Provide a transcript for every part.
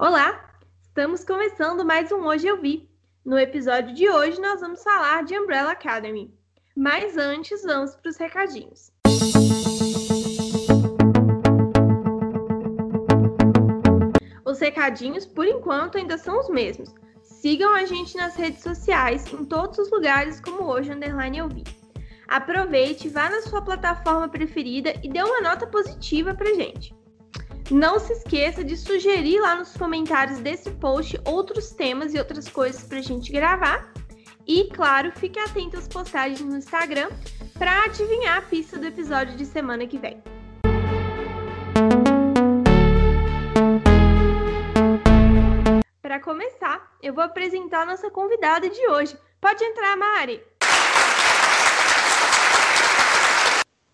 Olá, estamos começando mais um Hoje Eu Vi. No episódio de hoje nós vamos falar de Umbrella Academy. Mas antes, vamos para os recadinhos. Os recadinhos, por enquanto, ainda são os mesmos. Sigam a gente nas redes sociais, em todos os lugares, como hoje, underline eu vi. Aproveite, vá na sua plataforma preferida e dê uma nota positiva pra gente. Não se esqueça de sugerir lá nos comentários desse post outros temas e outras coisas pra gente gravar. E, claro, fique atento às postagens no Instagram para adivinhar a pista do episódio de semana que vem. Para começar, eu vou apresentar a nossa convidada de hoje. Pode entrar, Mari!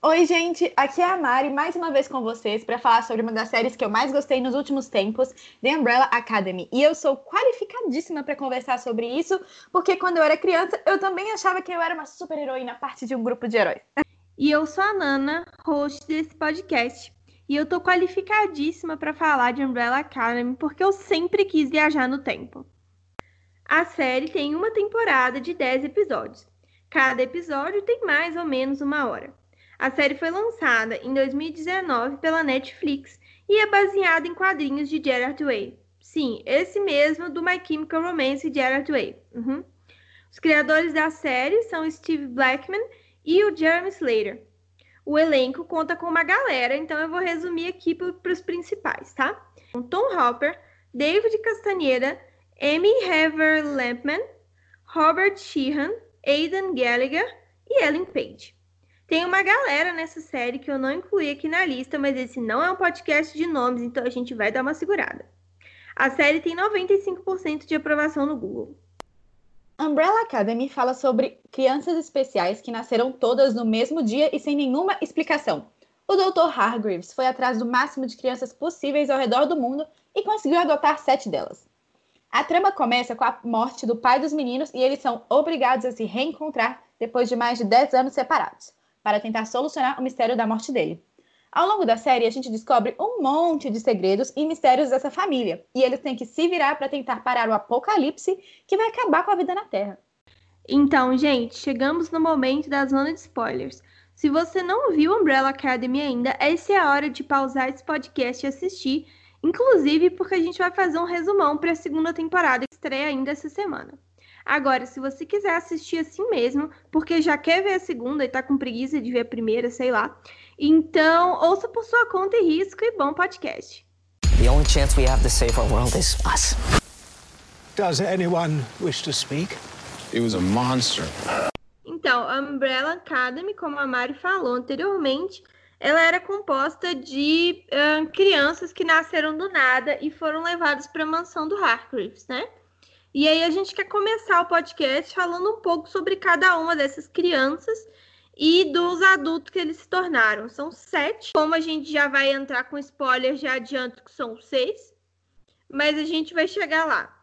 Oi, gente, aqui é a Mari, mais uma vez com vocês para falar sobre uma das séries que eu mais gostei nos últimos tempos, The Umbrella Academy. E eu sou qualificadíssima para conversar sobre isso, porque quando eu era criança, eu também achava que eu era uma super heroína, parte de um grupo de heróis. E eu sou a Nana, host desse podcast. E eu tô qualificadíssima para falar de Umbrella Academy, porque eu sempre quis viajar no tempo. A série tem uma temporada de 10 episódios. Cada episódio tem mais ou menos uma hora. A série foi lançada em 2019 pela Netflix e é baseada em quadrinhos de Gerard Way. Sim, esse mesmo do My Chemical Romance de Gerard Way. Uhum. Os criadores da série são Steve Blackman e o Jeremy Slater. O elenco conta com uma galera, então eu vou resumir aqui para os principais, tá? Tom Hopper, David Castanheira, Amy Hever Lampman, Robert Sheehan, Aidan Gallagher e Ellen Page. Tem uma galera nessa série que eu não incluí aqui na lista, mas esse não é um podcast de nomes, então a gente vai dar uma segurada. A série tem 95% de aprovação no Google. Umbrella Academy fala sobre crianças especiais que nasceram todas no mesmo dia e sem nenhuma explicação. O Dr. Hargreaves foi atrás do máximo de crianças possíveis ao redor do mundo e conseguiu adotar sete delas. A trama começa com a morte do pai dos meninos e eles são obrigados a se reencontrar depois de mais de 10 anos separados para tentar solucionar o mistério da morte dele. Ao longo da série, a gente descobre um monte de segredos e mistérios dessa família, e eles têm que se virar para tentar parar o apocalipse que vai acabar com a vida na Terra. Então, gente, chegamos no momento da zona de spoilers. Se você não viu Umbrella Academy ainda, essa é a hora de pausar esse podcast e assistir, inclusive porque a gente vai fazer um resumão para a segunda temporada que estreia ainda essa semana. Agora, se você quiser assistir assim mesmo, porque já quer ver a segunda e tá com preguiça de ver a primeira, sei lá, então ouça por sua conta e risco e bom podcast. The only chance we have to save our world is us. Does anyone wish to speak? It was a monster. Então, a Umbrella Academy, como a Mari falou anteriormente, ela era composta de uh, crianças que nasceram do nada e foram levadas para a mansão do Hargreaves, né? E aí a gente quer começar o podcast falando um pouco sobre cada uma dessas crianças e dos adultos que eles se tornaram. São sete. Como a gente já vai entrar com spoiler, já adianto que são seis. Mas a gente vai chegar lá.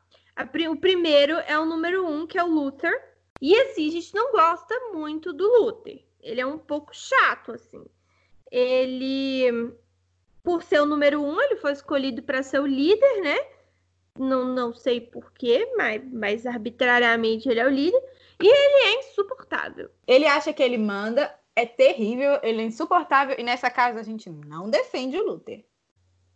o primeiro é o número um, que é o Luther. E assim, a gente não gosta muito do Luther. Ele é um pouco chato, assim. Ele, por ser o número um, ele foi escolhido para ser o líder, né? Não, não sei porquê, mas, mas arbitrariamente ele é o líder. E ele é insuportável. Ele acha que ele manda, é terrível, ele é insuportável. E nessa casa a gente não defende o Luther.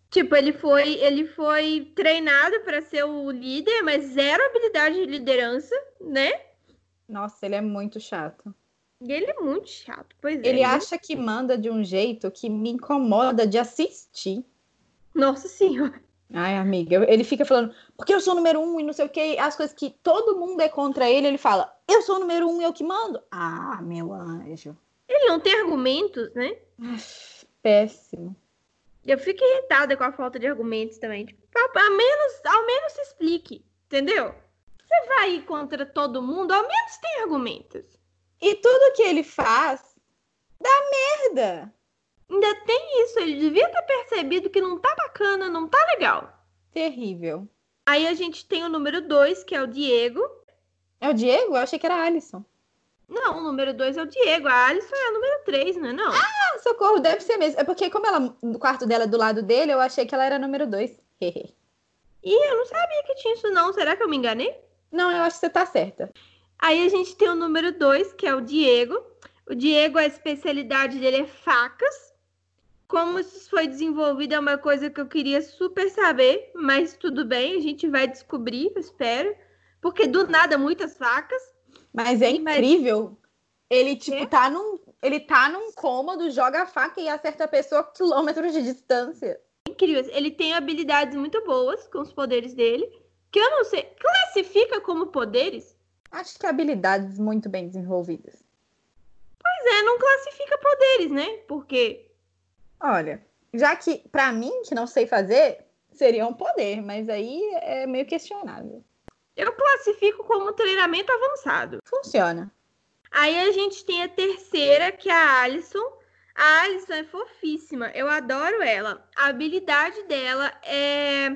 Tipo, ele foi, ele foi treinado para ser o líder, mas zero habilidade de liderança, né? Nossa, ele é muito chato. Ele é muito chato, pois é. Ele acha que manda de um jeito que me incomoda de assistir. Nossa senhora. Ai, amiga, ele fica falando, porque eu sou o número um e não sei o que, as coisas que todo mundo é contra ele, ele fala, eu sou o número um e eu que mando. Ah, meu anjo. Ele não tem argumentos, né? Péssimo. Eu fico irritada com a falta de argumentos também. Tipo, ao menos, ao menos se explique, entendeu? Você vai ir contra todo mundo, ao menos tem argumentos. E tudo que ele faz dá merda. Ainda tem isso, ele devia ter percebido que não tá bacana, não tá legal. Terrível. Aí a gente tem o número 2, que é o Diego. É o Diego? Eu achei que era a Alison. Não, o número 2 é o Diego. A Alison é a número 3, não é não? Ah, socorro, deve ser mesmo. É porque como ela, no quarto dela do lado dele, eu achei que ela era número 2. E eu não sabia que tinha isso, não. Será que eu me enganei? Não, eu acho que você tá certa. Aí a gente tem o número 2, que é o Diego. O Diego, a especialidade dele é facas. Como isso foi desenvolvido é uma coisa que eu queria super saber, mas tudo bem, a gente vai descobrir, espero. Porque do nada, muitas facas. Mas é incrível. Ele, tipo, tá num, ele tá num cômodo, joga a faca e acerta a pessoa a quilômetros de distância. Incrível. Ele tem habilidades muito boas com os poderes dele, que eu não sei. Classifica como poderes? Acho que habilidades muito bem desenvolvidas. Pois é, não classifica poderes, né? Porque. Olha, já que para mim, que não sei fazer, seria um poder, mas aí é meio questionável. Eu classifico como treinamento avançado. Funciona. Aí a gente tem a terceira, que é a Alison. A Alison é fofíssima, eu adoro ela. A habilidade dela é.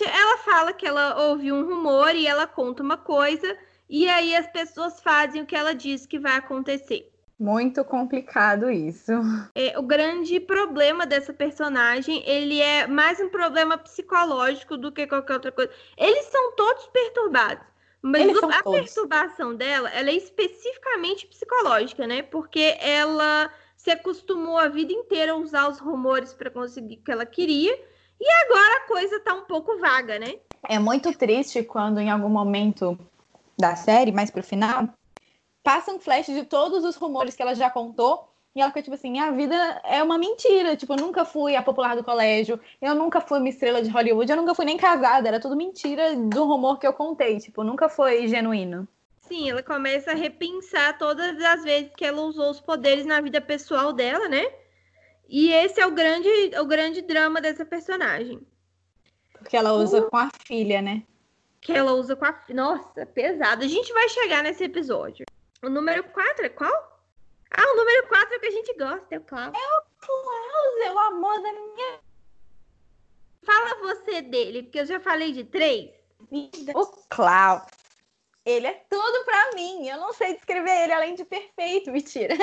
Ela fala que ela ouviu um rumor e ela conta uma coisa, e aí as pessoas fazem o que ela diz que vai acontecer. Muito complicado isso. É, o grande problema dessa personagem, ele é mais um problema psicológico do que qualquer outra coisa. Eles são todos perturbados. Mas o, a todos. perturbação dela, ela é especificamente psicológica, né? Porque ela se acostumou a vida inteira a usar os rumores para conseguir o que ela queria. E agora a coisa tá um pouco vaga, né? É muito triste quando em algum momento da série, mais pro final, passa um flash de todos os rumores que ela já contou. E ela fica tipo assim: minha vida é uma mentira. Tipo, eu nunca fui a popular do colégio, eu nunca fui uma estrela de Hollywood, eu nunca fui nem casada. Era tudo mentira do rumor que eu contei. Tipo, nunca foi genuíno. Sim, ela começa a repensar todas as vezes que ela usou os poderes na vida pessoal dela, né? E esse é o grande, o grande drama dessa personagem. Porque ela usa com a filha, né? Que ela usa com a. Nossa, pesado. A gente vai chegar nesse episódio. O número 4 é qual? Ah, o número 4 é o que a gente gosta, é o Klaus. É o Klaus, é o amor da minha. Fala você dele, porque eu já falei de três. O Klaus, ele é tudo pra mim. Eu não sei descrever ele além de perfeito, mentira.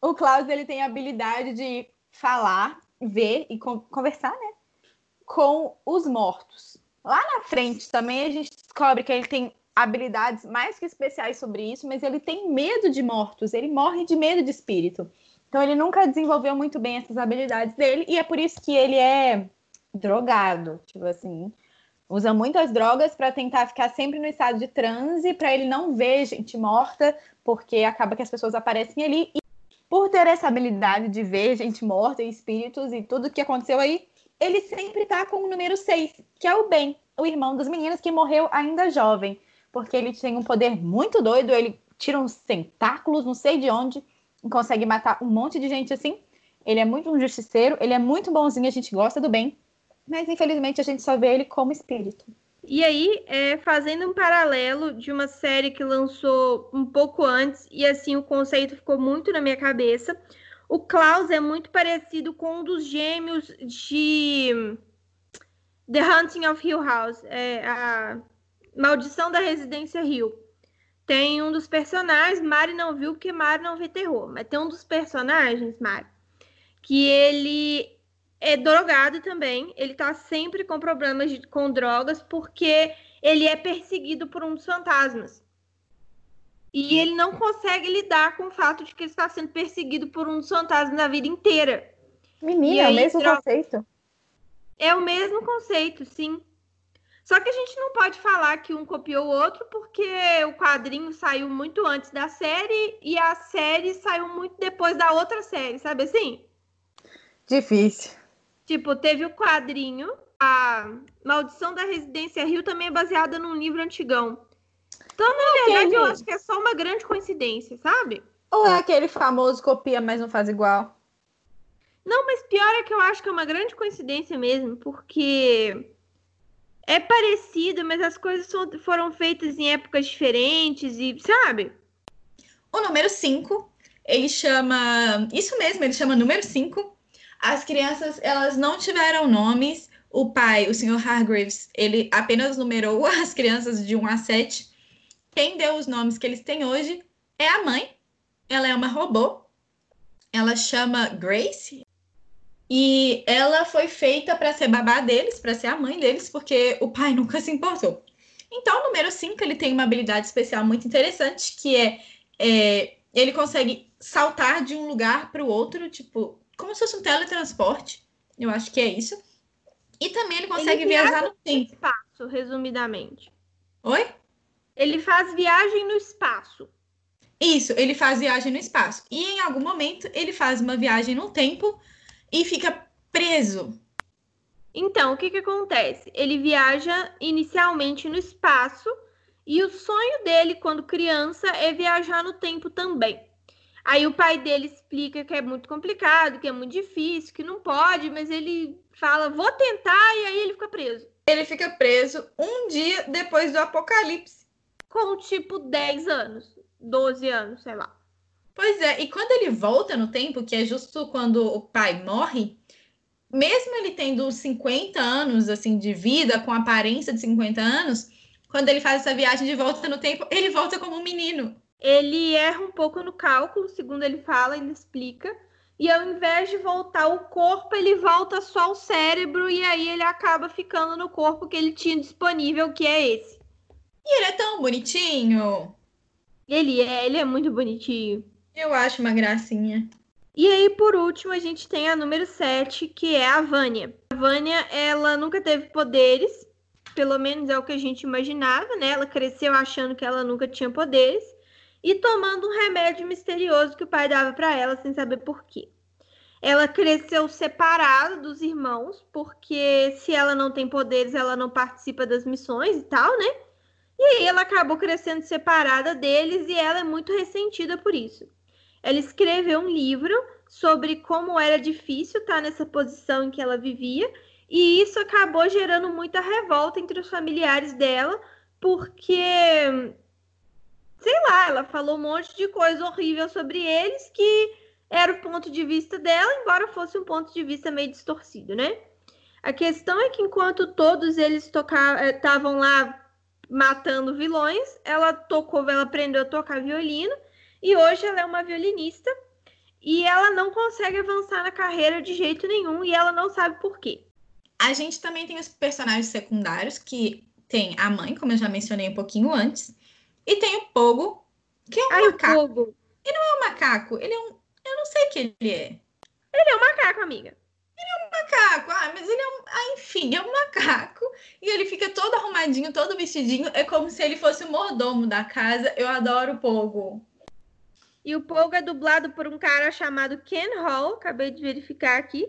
O Klaus, ele tem a habilidade de falar, ver e conversar, né? Com os mortos. Lá na frente também a gente descobre que ele tem habilidades mais que especiais sobre isso, mas ele tem medo de mortos, ele morre de medo de espírito. Então ele nunca desenvolveu muito bem essas habilidades dele e é por isso que ele é drogado, tipo assim, usa muitas drogas para tentar ficar sempre no estado de transe, para ele não ver gente morta, porque acaba que as pessoas aparecem ali. E por ter essa habilidade de ver gente morta e espíritos e tudo que aconteceu aí, ele sempre tá com o número 6, que é o Ben, o irmão das meninas que morreu ainda jovem porque ele tem um poder muito doido, ele tira uns tentáculos, não sei de onde, e consegue matar um monte de gente assim. Ele é muito um justiceiro, ele é muito bonzinho, a gente gosta do bem, mas infelizmente a gente só vê ele como espírito. E aí, é, fazendo um paralelo de uma série que lançou um pouco antes, e assim o conceito ficou muito na minha cabeça. O Klaus é muito parecido com um dos gêmeos de The Hunting of Hill House. É, a Maldição da Residência Rio. Tem um dos personagens, Mari não viu porque Mari não vê terror, mas tem um dos personagens, Mari, que ele é drogado também. Ele tá sempre com problemas de, com drogas porque ele é perseguido por um dos fantasmas. E ele não consegue lidar com o fato de que ele está sendo perseguido por um dos fantasmas na vida inteira. Menina, é o mesmo droga... conceito. É o mesmo conceito, sim. Só que a gente não pode falar que um copiou o outro, porque o quadrinho saiu muito antes da série e a série saiu muito depois da outra série, sabe assim? Difícil. Tipo, teve o quadrinho, a Maldição da Residência Rio também é baseada num livro antigão. Então, na é verdade, eu acho que é só uma grande coincidência, sabe? Ou é aquele famoso copia, mas não faz igual? Não, mas pior é que eu acho que é uma grande coincidência mesmo, porque é parecido, mas as coisas foram feitas em épocas diferentes e, sabe? O número 5, ele chama. Isso mesmo, ele chama número 5. As crianças, elas não tiveram nomes. O pai, o senhor Hargreaves, ele apenas numerou as crianças de 1 a 7. Quem deu os nomes que eles têm hoje é a mãe. Ela é uma robô. Ela chama Grace. E ela foi feita para ser babá deles, para ser a mãe deles, porque o pai nunca se importou. Então, o número 5, ele tem uma habilidade especial muito interessante, que é, é ele consegue saltar de um lugar para o outro, tipo, como se fosse um teletransporte. Eu acho que é isso. E também ele consegue ele viajar no tempo. espaço, resumidamente. Oi? Ele faz viagem no espaço. Isso, ele faz viagem no espaço. E em algum momento ele faz uma viagem no tempo e fica preso. Então, o que, que acontece? Ele viaja inicialmente no espaço e o sonho dele, quando criança, é viajar no tempo também. Aí o pai dele explica que é muito complicado, que é muito difícil, que não pode, mas ele fala, vou tentar, e aí ele fica preso. Ele fica preso um dia depois do apocalipse. Com tipo 10 anos, 12 anos, sei lá. Pois é, e quando ele volta no tempo, que é justo quando o pai morre, mesmo ele tendo 50 anos assim de vida, com aparência de 50 anos, quando ele faz essa viagem de volta no tempo, ele volta como um menino. Ele erra um pouco no cálculo, segundo ele fala, ele explica. E ao invés de voltar o corpo, ele volta só o cérebro e aí ele acaba ficando no corpo que ele tinha disponível, que é esse. E ele é tão bonitinho. Ele é, ele é muito bonitinho. Eu acho uma gracinha. E aí, por último, a gente tem a número 7, que é a Vânia. A Vânia, ela nunca teve poderes, pelo menos é o que a gente imaginava, né? Ela cresceu achando que ela nunca tinha poderes e tomando um remédio misterioso que o pai dava para ela sem saber por quê. Ela cresceu separada dos irmãos, porque se ela não tem poderes, ela não participa das missões e tal, né? E aí ela acabou crescendo separada deles e ela é muito ressentida por isso. Ela escreveu um livro sobre como era difícil estar nessa posição em que ela vivia, e isso acabou gerando muita revolta entre os familiares dela, porque sei lá, ela falou um monte de coisa horrível sobre eles que era o ponto de vista dela, embora fosse um ponto de vista meio distorcido, né? A questão é que enquanto todos eles estavam eh, lá matando vilões, ela tocou, ela aprendeu a tocar violino e hoje ela é uma violinista e ela não consegue avançar na carreira de jeito nenhum e ela não sabe por quê. A gente também tem os personagens secundários que tem a mãe, como eu já mencionei um pouquinho antes, e tem o Pogo, que é um Ai, macaco. O Pogo. Ele não é um macaco, ele é um, eu não sei o que ele é. Ele é um macaco, amiga. Ele é um macaco, ah, mas ele é um, ah, enfim, é um macaco e ele fica todo arrumadinho, todo vestidinho, é como se ele fosse o mordomo da casa. Eu adoro o Pogo. E o Pogo é dublado por um cara chamado Ken Hall, acabei de verificar aqui.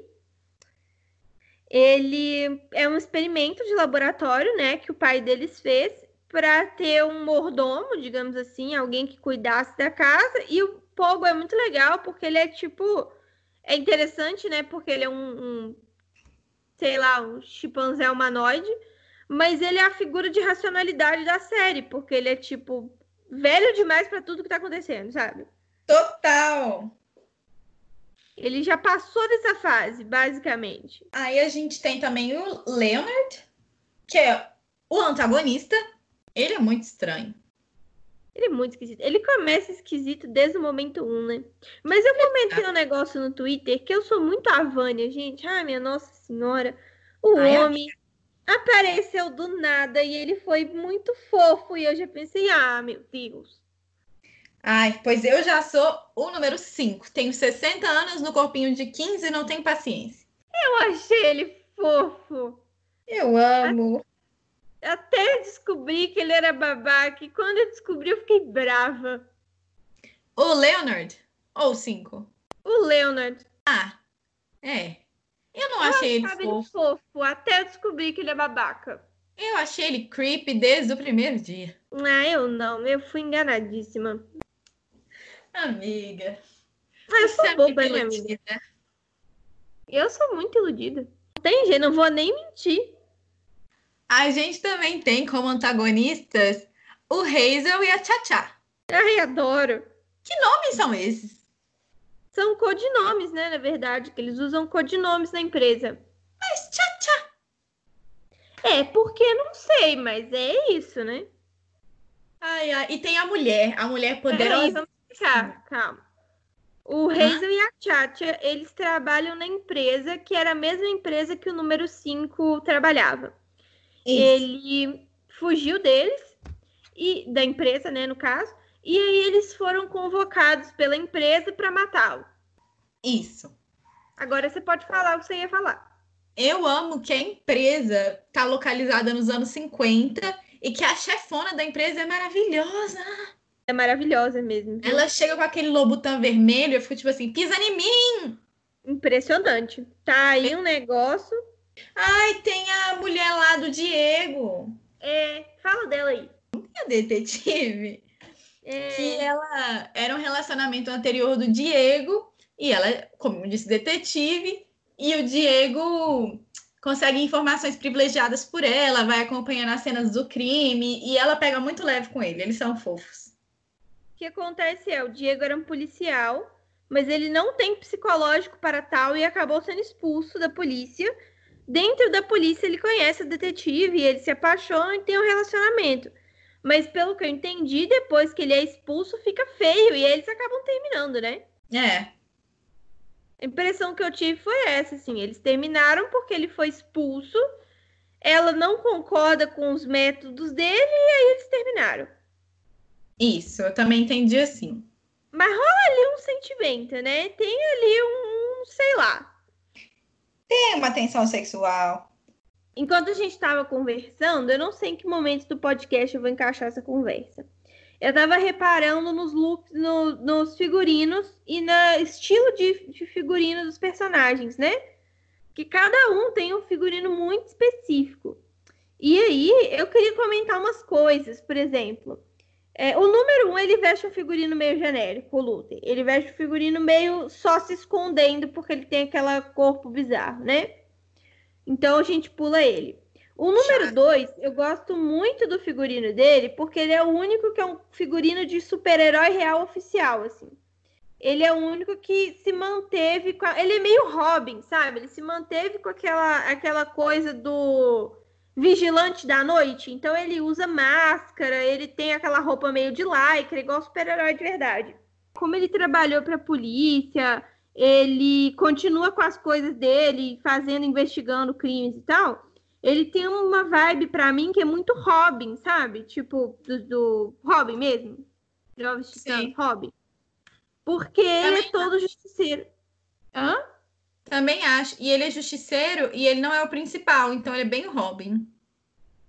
Ele é um experimento de laboratório, né, que o pai deles fez para ter um mordomo, digamos assim, alguém que cuidasse da casa. E o Pogo é muito legal porque ele é tipo é interessante, né? Porque ele é um, um sei lá, um chimpanzé humanoide, mas ele é a figura de racionalidade da série, porque ele é tipo velho demais para tudo que tá acontecendo, sabe? Total! Ele já passou dessa fase, basicamente. Aí a gente tem também o Leonard, que é o antagonista. Ele é muito estranho. Ele é muito esquisito. Ele começa esquisito desde o momento 1, né? Mas eu comentei um negócio no Twitter que eu sou muito a Vânia, gente. Ai, minha Nossa Senhora. O Ai, homem apareceu do nada e ele foi muito fofo. E eu já pensei, ah, meu Deus. Ai, pois eu já sou o número 5. Tenho 60 anos no corpinho de 15 e não tenho paciência. Eu achei ele fofo. Eu amo. Até descobri que ele era babaca. E quando eu descobri, eu fiquei brava. O Leonard? Ou 5? O Leonard. Ah, é. Eu não eu achei ele fofo. ele fofo. Até eu descobri que ele é babaca. Eu achei ele creepy desde o primeiro dia. Ah, eu não. Eu fui enganadíssima. Amiga. Eu sou é boba, né, amiga? Eu sou muito iludida. Não tem jeito, não vou nem mentir. A gente também tem como antagonistas o Hazel e a Tchá-Tchá. Ai, adoro. Que nomes são esses? São codinomes, né? Na verdade, que eles usam codinomes na empresa. Mas Tchá-Tchá. É, porque não sei, mas é isso, né? Ai, ai. E tem a mulher, a mulher poderosa. Vamos explicar, calma. O Hazel e a Chacha, eles trabalham na empresa que era a mesma empresa que o número 5 trabalhava. Isso. Ele fugiu deles e da empresa, né, no caso, e aí eles foram convocados pela empresa para matá-lo. Isso. Agora você pode falar o que você ia falar. Eu amo que a empresa está localizada nos anos 50 e que a chefona da empresa é maravilhosa. É maravilhosa mesmo. Ela chega com aquele lobutão vermelho e fica tipo assim, pisa em mim! Impressionante. Tá aí um negócio. Ai, tem a mulher lá do Diego. É, fala dela aí. A detetive. É... Que ela era um relacionamento anterior do Diego e ela, como disse, detetive. E o Diego consegue informações privilegiadas por ela, vai acompanhando as cenas do crime e ela pega muito leve com ele. Eles são fofos. O que acontece é, o Diego era um policial, mas ele não tem psicológico para tal e acabou sendo expulso da polícia. Dentro da polícia ele conhece a detetive, e ele se apaixona e tem um relacionamento. Mas pelo que eu entendi, depois que ele é expulso, fica feio e eles acabam terminando, né? É. A impressão que eu tive foi essa, assim, eles terminaram porque ele foi expulso, ela não concorda com os métodos dele e aí eles terminaram. Isso, eu também entendi assim. Mas rola ali um sentimento, né? Tem ali um, sei lá. Tem uma tensão sexual. Enquanto a gente estava conversando, eu não sei em que momento do podcast eu vou encaixar essa conversa eu tava reparando nos looks, no, nos figurinos e no estilo de, de figurino dos personagens, né? Que cada um tem um figurino muito específico. E aí, eu queria comentar umas coisas, por exemplo. É, o número um, ele veste um figurino meio genérico, o Luther. Ele veste um figurino meio só se escondendo, porque ele tem aquele corpo bizarro, né? Então a gente pula ele. O número 2, eu gosto muito do figurino dele, porque ele é o único que é um figurino de super-herói real oficial, assim. Ele é o único que se manteve com a... Ele é meio Robin, sabe? Ele se manteve com aquela, aquela coisa do vigilante da noite. Então ele usa máscara, ele tem aquela roupa meio de lycra, igual super-herói de verdade. Como ele trabalhou para a polícia, ele continua com as coisas dele, fazendo, investigando crimes e tal ele tem uma vibe para mim que é muito Robin, sabe? Tipo, do, do Robin mesmo. Jovens Titãs, Robin. Porque Também ele é todo justiceiro. Hã? Também acho. E ele é justiceiro e ele não é o principal, então ele é bem Robin.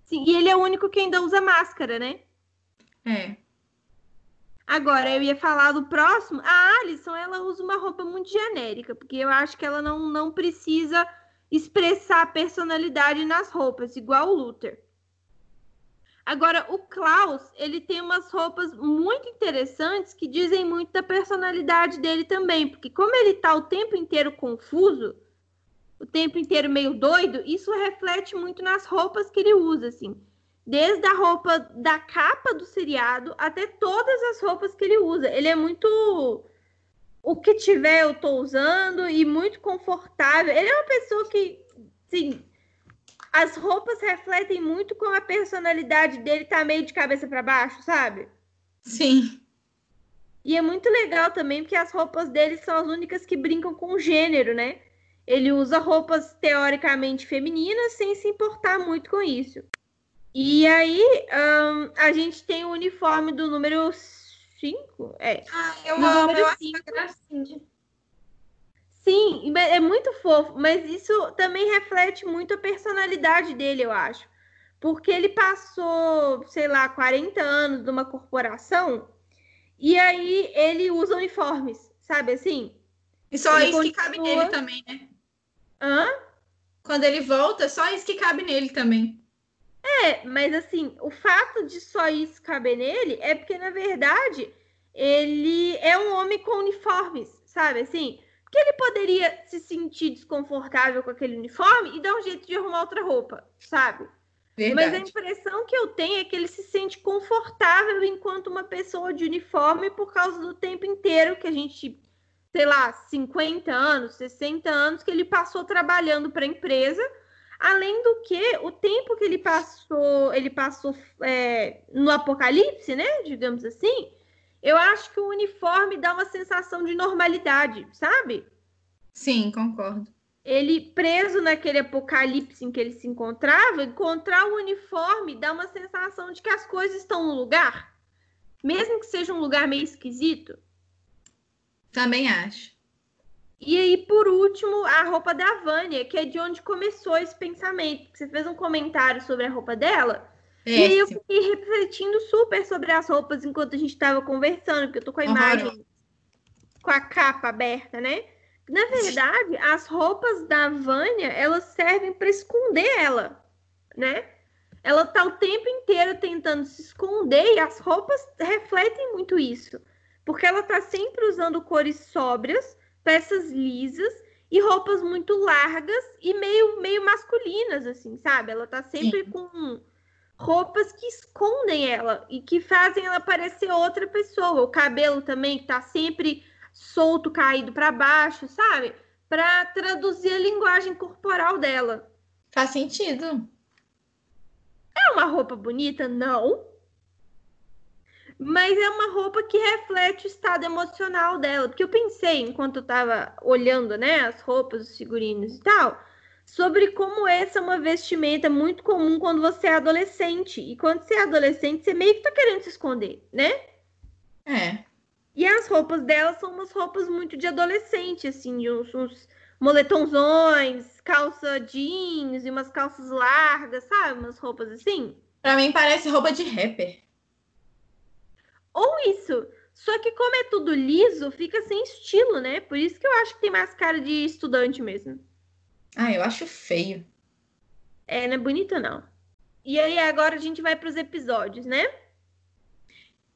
Sim, e ele é o único que ainda usa máscara, né? É. Agora, eu ia falar do próximo. A Alison, ela usa uma roupa muito genérica, porque eu acho que ela não, não precisa expressar a personalidade nas roupas, igual o Luther. Agora, o Klaus, ele tem umas roupas muito interessantes que dizem muito da personalidade dele também, porque como ele tá o tempo inteiro confuso, o tempo inteiro meio doido, isso reflete muito nas roupas que ele usa, assim. Desde a roupa da capa do seriado até todas as roupas que ele usa. Ele é muito o que tiver eu tô usando e muito confortável. Ele é uma pessoa que, sim, as roupas refletem muito como a personalidade dele tá meio de cabeça para baixo, sabe? Sim. E é muito legal também porque as roupas dele são as únicas que brincam com o gênero, né? Ele usa roupas teoricamente femininas sem se importar muito com isso. E aí um, a gente tem o uniforme do número 5? É. Ah, eu amo, eu cinco, gracinha. Sim, é muito fofo, mas isso também reflete muito a personalidade dele, eu acho. Porque ele passou, sei lá, 40 anos numa corporação e aí ele usa uniformes, sabe assim? E só ele isso continua... que cabe nele também, né? Hã? Quando ele volta, só isso que cabe nele também. É, mas assim, o fato de só isso caber nele é porque, na verdade, ele é um homem com uniformes, sabe? Assim, porque ele poderia se sentir desconfortável com aquele uniforme e dar um jeito de arrumar outra roupa, sabe? Verdade. Mas a impressão que eu tenho é que ele se sente confortável enquanto uma pessoa de uniforme por causa do tempo inteiro que a gente, sei lá, 50 anos, 60 anos que ele passou trabalhando para a empresa Além do que, o tempo que ele passou, ele passou é, no apocalipse, né? Digamos assim, Eu acho que o uniforme dá uma sensação de normalidade, sabe? Sim, concordo. Ele preso naquele apocalipse em que ele se encontrava, encontrar o uniforme dá uma sensação de que as coisas estão no lugar, mesmo que seja um lugar meio esquisito. Também acho. E aí, por último, a roupa da Vânia, que é de onde começou esse pensamento. Você fez um comentário sobre a roupa dela. É, e aí eu fiquei refletindo super sobre as roupas enquanto a gente estava conversando, porque eu tô com a imagem com a capa aberta, né? Na verdade, as roupas da Vânia, elas servem para esconder ela, né? Ela tá o tempo inteiro tentando se esconder e as roupas refletem muito isso. Porque ela tá sempre usando cores sóbrias, peças lisas e roupas muito largas e meio, meio masculinas, assim, sabe? Ela tá sempre Sim. com roupas que escondem ela e que fazem ela parecer outra pessoa. O cabelo também que tá sempre solto, caído para baixo, sabe? Para traduzir a linguagem corporal dela. Faz sentido. É uma roupa bonita? Não mas é uma roupa que reflete o estado emocional dela. Porque eu pensei, enquanto eu tava olhando, né, as roupas, os figurinos e tal, sobre como essa é uma vestimenta muito comum quando você é adolescente. E quando você é adolescente, você meio que tá querendo se esconder, né? É. E as roupas dela são umas roupas muito de adolescente, assim, de uns, uns moletomzões, calça jeans e umas calças largas, sabe? Umas roupas assim. Pra mim parece roupa de rapper. Ou isso. Só que como é tudo liso, fica sem estilo, né? Por isso que eu acho que tem mais cara de estudante mesmo. Ah, eu acho feio. É, não é bonito não. E aí agora a gente vai para os episódios, né?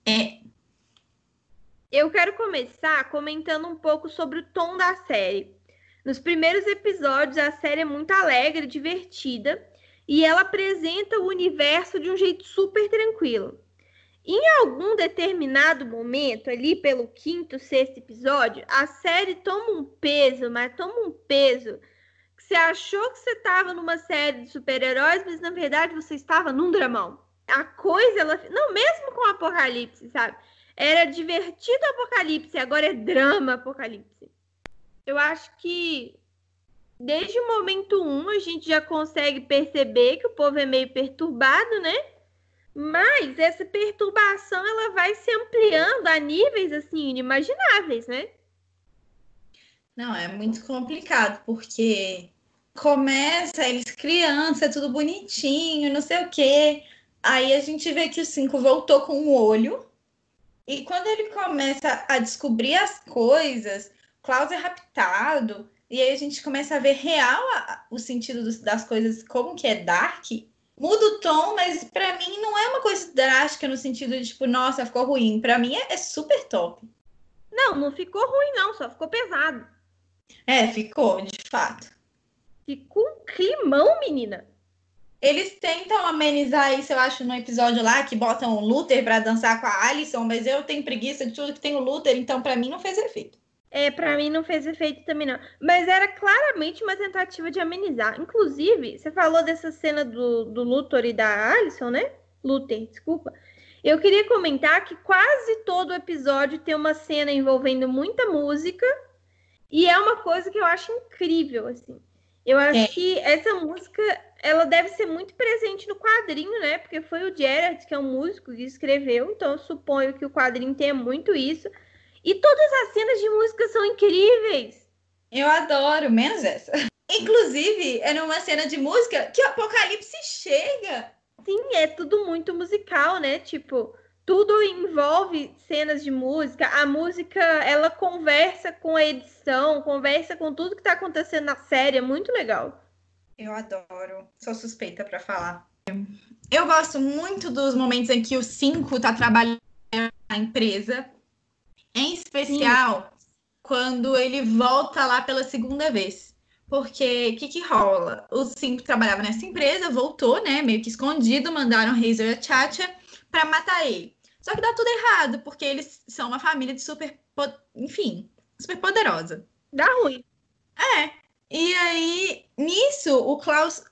É. Eu quero começar comentando um pouco sobre o tom da série. Nos primeiros episódios, a série é muito alegre, divertida, e ela apresenta o universo de um jeito super tranquilo. Em algum determinado momento, ali pelo quinto, sexto episódio, a série toma um peso, mas toma um peso você achou que você estava numa série de super-heróis, mas na verdade você estava num dramão. A coisa, ela. Não, mesmo com o Apocalipse, sabe? Era divertido Apocalipse, agora é drama Apocalipse. Eu acho que desde o momento um a gente já consegue perceber que o povo é meio perturbado, né? Mas essa perturbação ela vai se ampliando a níveis assim inimagináveis, né? Não, é muito complicado, porque começa eles criança, tudo bonitinho, não sei o quê. Aí a gente vê que o cinco voltou com o olho. E quando ele começa a descobrir as coisas, Klaus é raptado, e aí a gente começa a ver real a, o sentido dos, das coisas, como que é Dark muda o tom, mas para mim não é uma coisa drástica no sentido de tipo, nossa, ficou ruim. Para mim é, é, super top. Não, não ficou ruim não, só ficou pesado. É, ficou, de fato. Ficou um climão, menina. Eles tentam amenizar isso, eu acho, no episódio lá, que botam o Luther para dançar com a Alison, mas eu tenho preguiça de tudo que tem o Luther, então para mim não fez efeito é, para mim não fez efeito também não. Mas era claramente uma tentativa de amenizar. Inclusive, você falou dessa cena do, do Luthor e da Alison, né? Luther, desculpa. Eu queria comentar que quase todo episódio tem uma cena envolvendo muita música e é uma coisa que eu acho incrível, assim. Eu acho é. que essa música, ela deve ser muito presente no quadrinho, né? Porque foi o Gerard, que é um músico, que escreveu, então eu suponho que o quadrinho tenha muito isso. E todas as cenas de música são incríveis. Eu adoro, menos essa. Inclusive, é numa cena de música que o Apocalipse chega. Sim, é tudo muito musical, né? Tipo, tudo envolve cenas de música. A música, ela conversa com a edição, conversa com tudo que tá acontecendo na série. É muito legal. Eu adoro. Sou suspeita para falar. Eu gosto muito dos momentos em que o 5 tá trabalhando na empresa em especial, Sim. quando ele volta lá pela segunda vez. Porque o que, que rola? O Simp trabalhava nessa empresa, voltou, né? Meio que escondido, mandaram Razor e a Chacha para matar ele. Só que dá tudo errado, porque eles são uma família de super. Enfim, super poderosa. Dá ruim. É. E aí, nisso, o Klaus.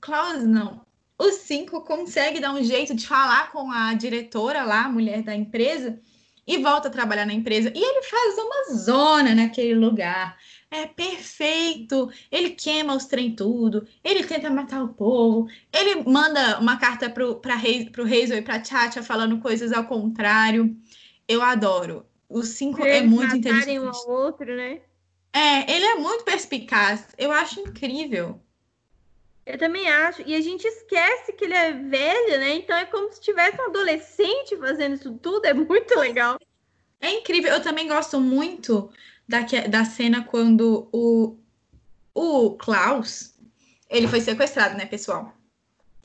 Klaus não. O Cinco consegue dar um jeito de falar com a diretora lá, a mulher da empresa, e volta a trabalhar na empresa. E ele faz uma zona naquele lugar. É perfeito. Ele queima os trem tudo. Ele tenta matar o povo. Ele manda uma carta pro, pra Rei, pro Hazel e pra Tchatcha falando coisas ao contrário. Eu adoro. Os cinco é muito inteligente. um ao outro, né? É, ele é muito perspicaz. Eu acho incrível. Eu também acho. E a gente esquece que ele é velho, né? Então é como se tivesse um adolescente fazendo isso tudo. É muito legal. É incrível. Eu também gosto muito da, da cena quando o, o Klaus ele foi sequestrado, né, pessoal?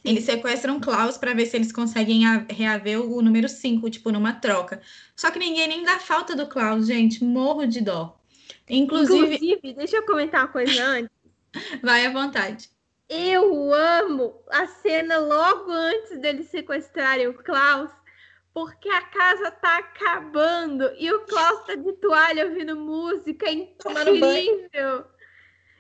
Eles sequestram Klaus para ver se eles conseguem reaver o número 5, tipo, numa troca. Só que ninguém nem dá falta do Klaus, gente. Morro de dó. Inclusive... Inclusive, deixa eu comentar uma coisa antes. Vai à vontade. Eu amo a cena logo antes deles sequestrarem o Klaus, porque a casa tá acabando e o tá de toalha ouvindo música incrível.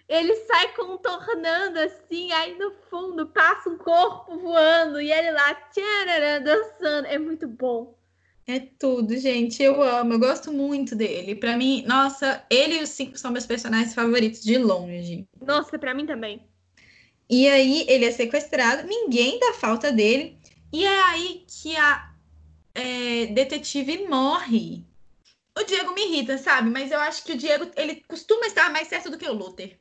Ele sai contornando assim, aí no fundo passa um corpo voando e ele lá tcharará, dançando. É muito bom. É tudo, gente. Eu amo, eu gosto muito dele. Para mim, nossa, ele e os cinco são meus personagens favoritos de longe. Nossa, para mim também. E aí ele é sequestrado, ninguém dá falta dele. E é aí que a é, detetive morre. O Diego me irrita, sabe? Mas eu acho que o Diego ele costuma estar mais certo do que o Luther.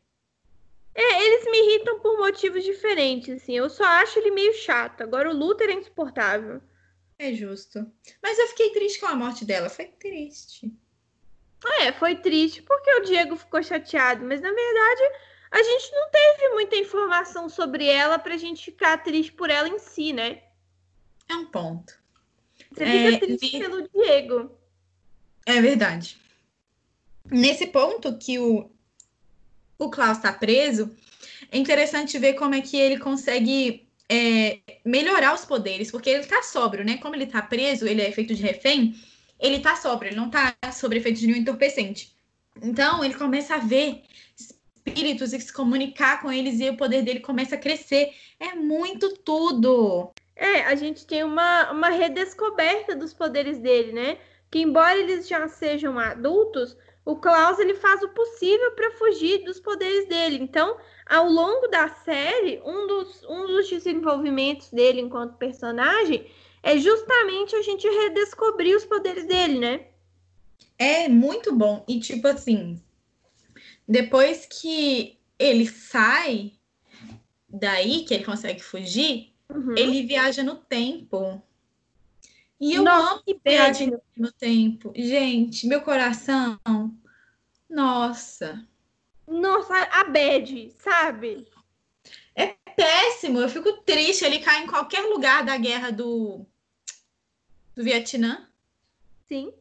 É, eles me irritam por motivos diferentes, assim. Eu só acho ele meio chato. Agora o Luther é insuportável. É justo. Mas eu fiquei triste com a morte dela. Foi triste. É, foi triste porque o Diego ficou chateado. Mas na verdade, a gente não teve muita informação sobre ela pra gente ficar triste por ela em si, né? É um ponto. Você fica é, triste pelo Diego. É verdade. Nesse ponto que o, o Klaus está preso, é interessante ver como é que ele consegue é, melhorar os poderes, porque ele está sóbrio, né? Como ele está preso, ele é feito de refém, ele está sóbrio, ele não está sob efeito de nenhum entorpecente. Então, ele começa a ver espíritos e se comunicar com eles e o poder dele começa a crescer. É muito tudo. É, a gente tem uma, uma redescoberta dos poderes dele, né? Que embora eles já sejam adultos, o Klaus ele faz o possível para fugir dos poderes dele. Então, ao longo da série, um dos, um dos desenvolvimentos dele enquanto personagem é justamente a gente redescobrir os poderes dele, né? É muito bom. E tipo assim, depois que ele sai daí, que ele consegue fugir, Uhum. Ele viaja no tempo. E eu Nossa, amo que viagem no, no tempo. Gente, meu coração. Nossa. Nossa, a bad, sabe? É péssimo. Eu fico triste. Ele cai em qualquer lugar da guerra do, do Vietnã. Sim.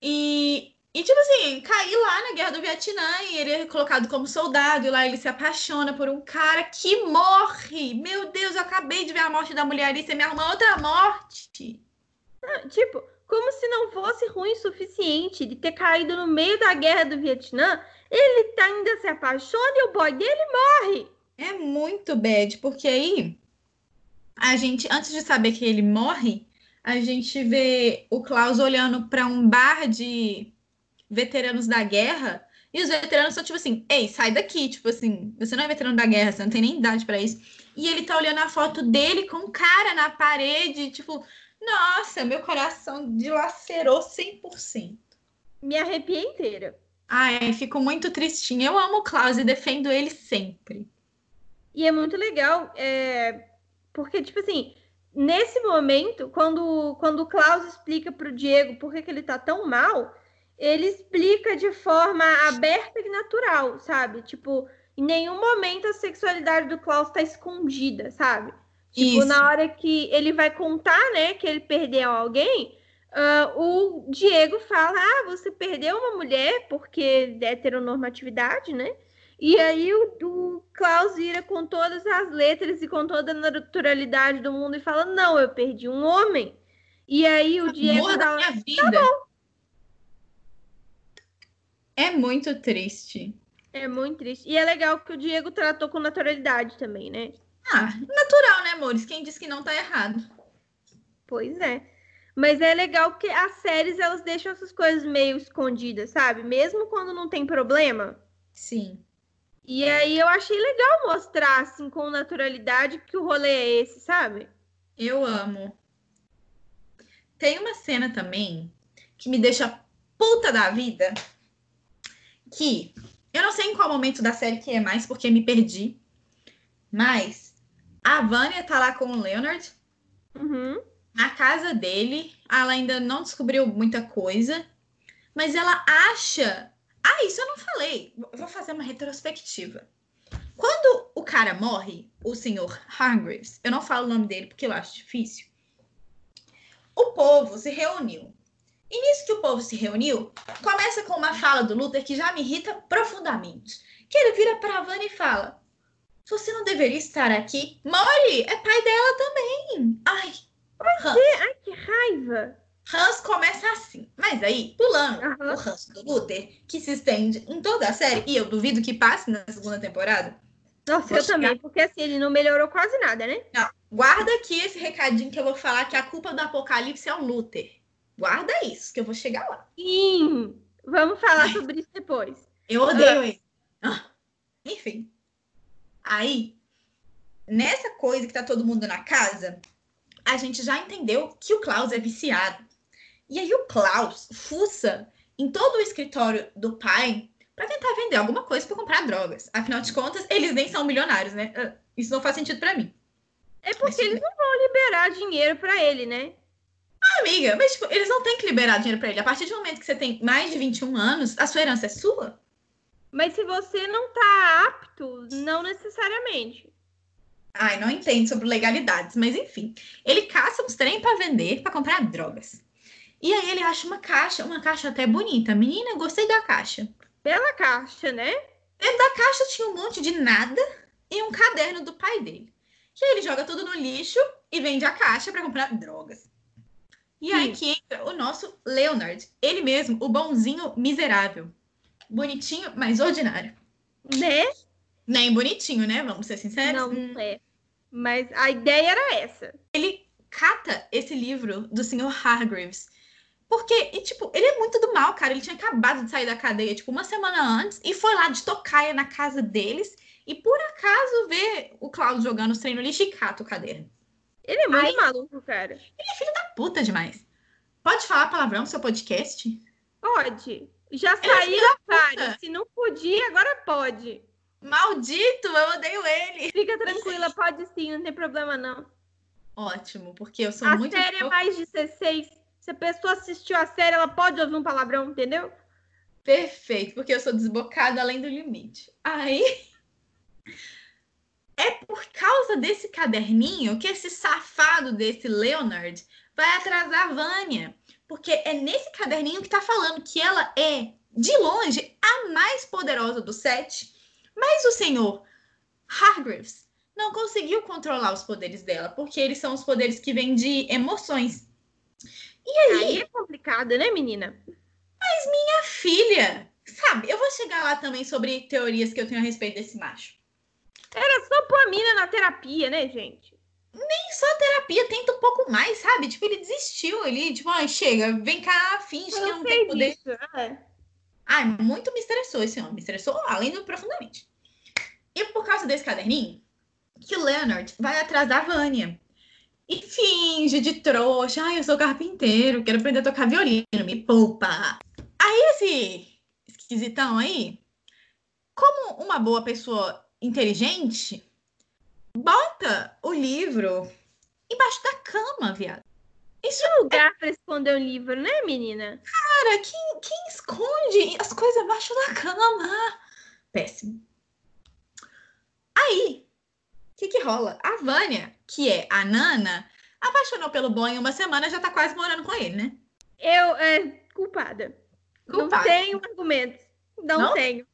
E e, tipo assim, cair lá na guerra do Vietnã e ele é colocado como soldado, e lá ele se apaixona por um cara que morre. Meu Deus, eu acabei de ver a morte da mulher e você me arruma outra morte. Ah, tipo, como se não fosse ruim o suficiente de ter caído no meio da guerra do Vietnã, ele tá, ainda se apaixona e o boy dele morre. É muito bad, porque aí a gente, antes de saber que ele morre, a gente vê o Klaus olhando para um bar de veteranos da guerra. E os veteranos são tipo assim: ei, sai daqui. Tipo assim, você não é veterano da guerra, você não tem nem idade para isso. E ele tá olhando a foto dele com o cara na parede, tipo, nossa, meu coração dilacerou 100%. Me arrepiei inteira. Ai, fico muito tristinha. Eu amo o Klaus e defendo ele sempre. E é muito legal, é... porque, tipo assim, nesse momento, quando, quando o Klaus explica pro Diego por que, que ele tá tão mal, ele explica de forma aberta e natural, sabe? Tipo, em nenhum momento a sexualidade do Klaus tá escondida, sabe? Tipo, Isso. na hora que ele vai contar, né, que ele perdeu alguém, uh, o Diego fala: Ah, você perdeu uma mulher porque é heteronormatividade, né? E aí o, o Klaus vira com todas as letras e com toda a naturalidade do mundo e fala: Não, eu perdi um homem. E aí o Diego. Amor da minha vida. Tá bom. É muito triste. É muito triste. E é legal que o Diego tratou com naturalidade também, né? Ah, natural, né, amores? Quem disse que não tá errado? Pois é. Mas é legal porque as séries elas deixam essas coisas meio escondidas, sabe? Mesmo quando não tem problema. Sim. E aí eu achei legal mostrar assim com naturalidade que o rolê é esse, sabe? Eu amo. Tem uma cena também que me deixa puta da vida, que eu não sei em qual momento da série que é mais, porque me perdi. Mas a Vânia tá lá com o Leonard. Uhum. Na casa dele. Ela ainda não descobriu muita coisa. Mas ela acha. Ah, isso eu não falei. Vou fazer uma retrospectiva. Quando o cara morre, o senhor Hargreaves, eu não falo o nome dele porque eu acho difícil. O povo se reuniu. E nisso que o povo se reuniu, começa com uma fala do Luther que já me irrita profundamente. Que ele vira para a Vânia e fala: Você não deveria estar aqui? Molly é pai dela também. Ai, Hans. Ai, que raiva. Hans começa assim. Mas aí, pulando Aham. o Hans do Luther, que se estende em toda a série, e eu duvido que passe na segunda temporada. Nossa, Vou eu também, porque assim, ele não melhorou quase nada, né? Não, guarda aqui esse recadinho que eu vou falar que a culpa do apocalipse é o Luther. Guarda isso, que eu vou chegar lá. Sim. Vamos falar sobre isso depois. Eu odeio ele. Ah, Enfim. Aí, nessa coisa que tá todo mundo na casa, a gente já entendeu que o Klaus é viciado. E aí o Klaus fuça em todo o escritório do pai para tentar vender alguma coisa para comprar drogas. Afinal de contas, eles nem são milionários, né? Ah, Isso não faz sentido para mim. É porque Mas- eles não vão liberar dinheiro pra ele, né? Amiga, mas tipo, eles não têm que liberar dinheiro para ele. A partir do momento que você tem mais de 21 anos, a sua herança é sua. Mas se você não tá apto, não necessariamente. Ai, não entendo sobre legalidades, mas enfim. Ele caça uns trem pra vender, pra comprar drogas. E aí ele acha uma caixa, uma caixa até bonita. Menina, gostei da caixa. Bela caixa, né? Dentro da caixa tinha um monte de nada e um caderno do pai dele. Que aí ele joga tudo no lixo e vende a caixa pra comprar drogas. E aí Sim. que entra o nosso Leonard, ele mesmo, o bonzinho miserável. Bonitinho, mas ordinário. Né? Nem bonitinho, né? Vamos ser sinceros. Não, Hum. não é. Mas a ideia era essa. cata esse livro do Sr. Hargreaves. Porque, e, tipo, ele é muito do mal, cara. Ele tinha acabado de sair da cadeia, tipo, uma semana antes, e foi lá de tocaia na casa deles, e por acaso vê o Cláudio jogando os treinos no lixo e cata o caderno. Ele é muito maluco, cara. Ele é filho da puta demais. Pode falar palavrão no seu podcast? Pode. Já Ele é saiu, filho cara. Se não podia, agora pode. Maldito, eu odeio ele. Fica tranquila, pode sim, não tem problema não. Ótimo, porque eu sou A muito. série é mais 16. Se a pessoa assistiu a série, ela pode ouvir um palavrão, entendeu? Perfeito, porque eu sou desbocada além do limite. Aí é por causa desse caderninho que esse safado desse Leonard vai atrasar a Vânia. Porque é nesse caderninho que tá falando que ela é, de longe, a mais poderosa dos sete. Mas o senhor Hargreaves não conseguiu controlar os poderes dela, porque eles são os poderes que vêm de emoções. E aí, Aí é complicado, né, menina? minha filha, sabe, eu vou chegar lá também sobre teorias que eu tenho a respeito desse macho. Era só pôr a mina na terapia, né, gente? Nem só terapia, tenta um pouco mais, sabe? Tipo, ele desistiu ali, tipo, ai, chega, vem cá, finge que Eu não não tem poder. disso. é. Ai, muito me estressou esse homem, me estressou além do profundamente. E por causa desse caderninho, que o Leonard vai atrás da Vânia. E finge de trouxa, ai, eu sou carpinteiro, quero aprender a tocar violino, me poupa. Aí esse esquisitão aí, como uma boa pessoa inteligente, bota o livro embaixo da cama, viado. Isso Que lugar pra esconder um livro, né, menina? Cara, quem, quem esconde as coisas abaixo da cama? Péssimo. Aí, o que que rola? A Vânia, que é a Nana, apaixonou pelo em uma semana, já tá quase morando com ele, né? Eu, é, culpada. Culpada. Não tenho argumentos. Não, Não? tenho.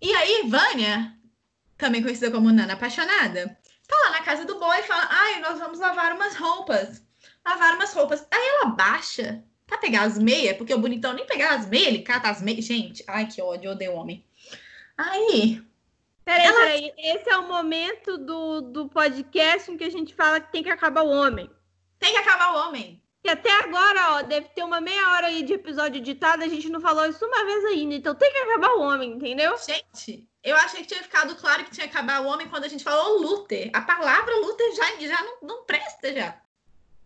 E aí, Vânia, também conhecida como Nana apaixonada, tá lá na casa do boy e fala: Ai, nós vamos lavar umas roupas. Lavar umas roupas. Aí ela baixa pra pegar as meias, porque o bonitão nem pegar as meias, ele cata as meias. Gente, ai que ódio, eu odeio homem. Aí, Peraí, Ela- peraí. Esse é o momento do, do podcast em que a gente fala que tem que acabar o homem. tem que acabar o homem. E até agora, ó, deve ter uma meia hora aí de episódio editado, a gente não falou isso uma vez ainda, então tem que acabar o homem, entendeu? Gente, eu achei que tinha ficado claro que tinha que acabar o homem quando a gente falou Luther. A palavra Luther já, já não, não presta já.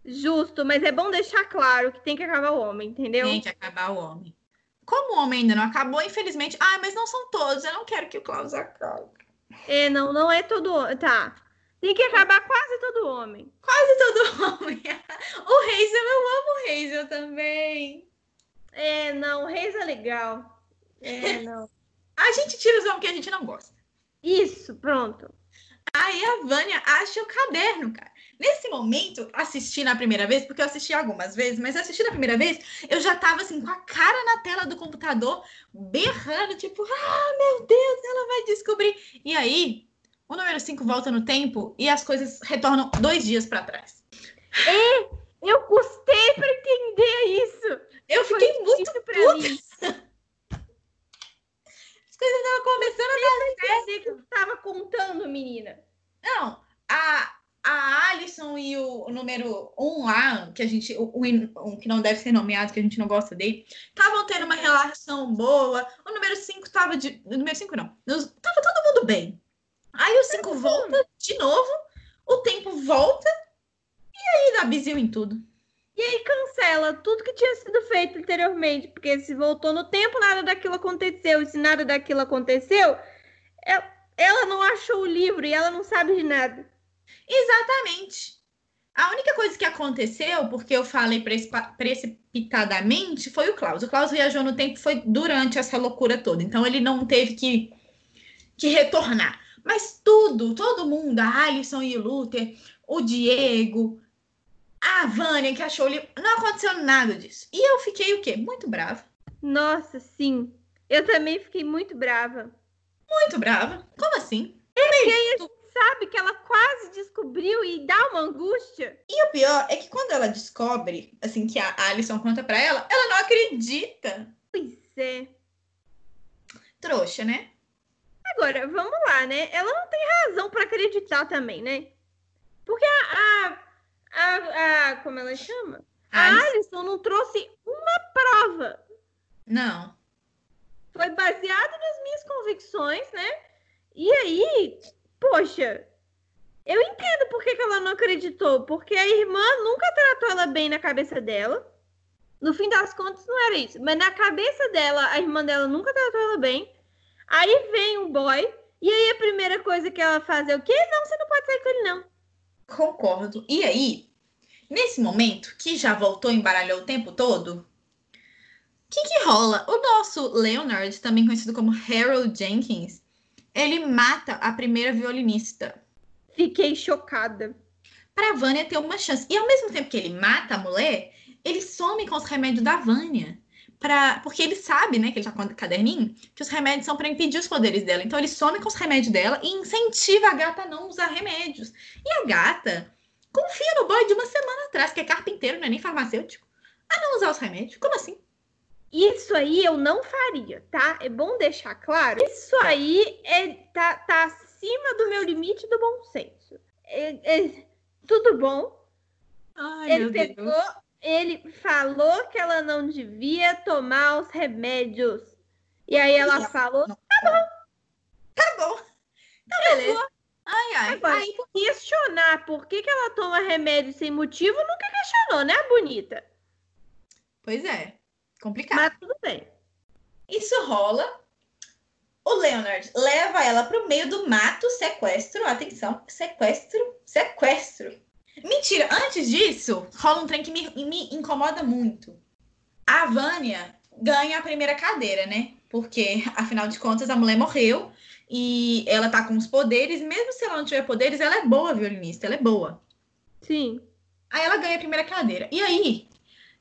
Justo, mas é bom deixar claro que tem que acabar o homem, entendeu? Tem que acabar o homem. Como o homem ainda não acabou, infelizmente. Ah, mas não são todos. Eu não quero que o Klaus acabe. É, não, não é todo. Tá. Tem que acabar quase todo homem. Quase todo homem. O Hazel, eu amo o Hazel também. É, não, o Reis é legal. É, não. A gente tira os homens que a gente não gosta. Isso, pronto. Aí a Vânia acha o caderno, cara. Nesse momento, assisti na primeira vez, porque eu assisti algumas vezes, mas assisti na primeira vez, eu já tava assim, com a cara na tela do computador, berrando, tipo, ah, meu Deus, ela vai descobrir. E aí, o número 5 volta no tempo e as coisas retornam dois dias para trás. É, eu custei para entender isso. Eu fiquei Foi muito puta. As coisas estavam começando a dar certo. que eu tava contando, menina. Não, a, a Alison e o, o número um lá, que a gente, o, o, que não deve ser nomeado, que a gente não gosta dele, estavam tendo uma relação boa. O número 5 tava de. O número 5 não. Tava todo mundo bem. Aí o 5 volta de novo, o tempo volta, e aí dá bizil em tudo. E aí cancela tudo que tinha sido feito anteriormente, porque se voltou no tempo, nada daquilo aconteceu. E se nada daquilo aconteceu, ela, ela não achou o livro e ela não sabe de nada. Exatamente. A única coisa que aconteceu, porque eu falei precipitadamente, foi o Klaus. O Klaus viajou no tempo, foi durante essa loucura toda. Então ele não teve que, que retornar. Mas tudo, todo mundo, a Alison e o Luther, o Diego, a Vânia que achou o livro. Não aconteceu nada disso. E eu fiquei o quê? Muito brava. Nossa, sim. Eu também fiquei muito brava. Muito brava? Como assim? É porque aí a gente sabe que ela quase descobriu e dá uma angústia. E o pior é que quando ela descobre, assim, que a Alison conta pra ela, ela não acredita. Pois é. Trouxa, né? Agora, vamos lá, né? Ela não tem razão para acreditar também, né? Porque a, a a, a como ela chama? A Alison não trouxe uma prova. Não. Foi baseado nas minhas convicções, né? E aí, poxa, eu entendo por que, que ela não acreditou. Porque a irmã nunca tratou ela bem na cabeça dela. No fim das contas, não era isso. Mas na cabeça dela, a irmã dela nunca tratou ela bem. Aí vem um boy. E aí a primeira coisa que ela faz é o quê? Não, você não pode sair com ele, não. Concordo. E aí, nesse momento, que já voltou e embaralhou o tempo todo, o que, que rola? O nosso Leonard, também conhecido como Harold Jenkins, ele mata a primeira violinista. Fiquei chocada. Pra Vânia ter uma chance. E ao mesmo tempo que ele mata a mulher, ele some com os remédios da Vânia. Pra... Porque ele sabe, né, que ele tá com o caderninho, que os remédios são para impedir os poderes dela. Então ele some com os remédios dela e incentiva a gata a não usar remédios. E a gata confia no boy de uma semana atrás, que é carpinteiro, não é nem farmacêutico, a não usar os remédios. Como assim? Isso aí eu não faria, tá? É bom deixar claro. Isso aí é, tá, tá acima do meu limite do bom senso. É, é, tudo bom. Ai, ele pegou, Deus. Ele falou que ela não devia tomar os remédios. E aí ela não, falou: não, tá bom. Tá bom. Tá beleza. Ai, ai. Agora, ai. questionar por que, que ela toma remédio sem motivo, nunca questionou, né, bonita? Pois é. Complicado. Mas tudo bem. Isso rola. O Leonard leva ela para o meio do mato, sequestro. Atenção, sequestro, sequestro. Mentira, antes disso, rola um trem que me, me incomoda muito. A Vânia ganha a primeira cadeira, né? Porque, afinal de contas, a mulher morreu e ela tá com os poderes, mesmo se ela não tiver poderes, ela é boa violinista, ela é boa. Sim. Aí ela ganha a primeira cadeira. E aí,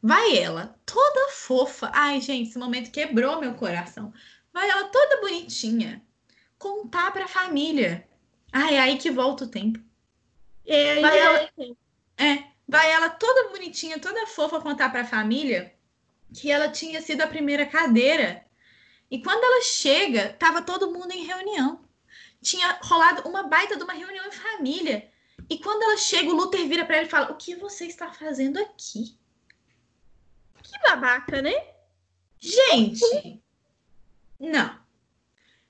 vai ela, toda fofa. Ai, gente, esse momento quebrou meu coração. Vai ela toda bonitinha, contar pra família. Ai, é aí que volta o tempo. É, vai ela, é, vai ela toda bonitinha, toda fofa contar pra família que ela tinha sido a primeira cadeira e quando ela chega, tava todo mundo em reunião. Tinha rolado uma baita de uma reunião em família. E quando ela chega, o Luther vira para ela e fala: O que você está fazendo aqui? Que babaca, né? Gente, não.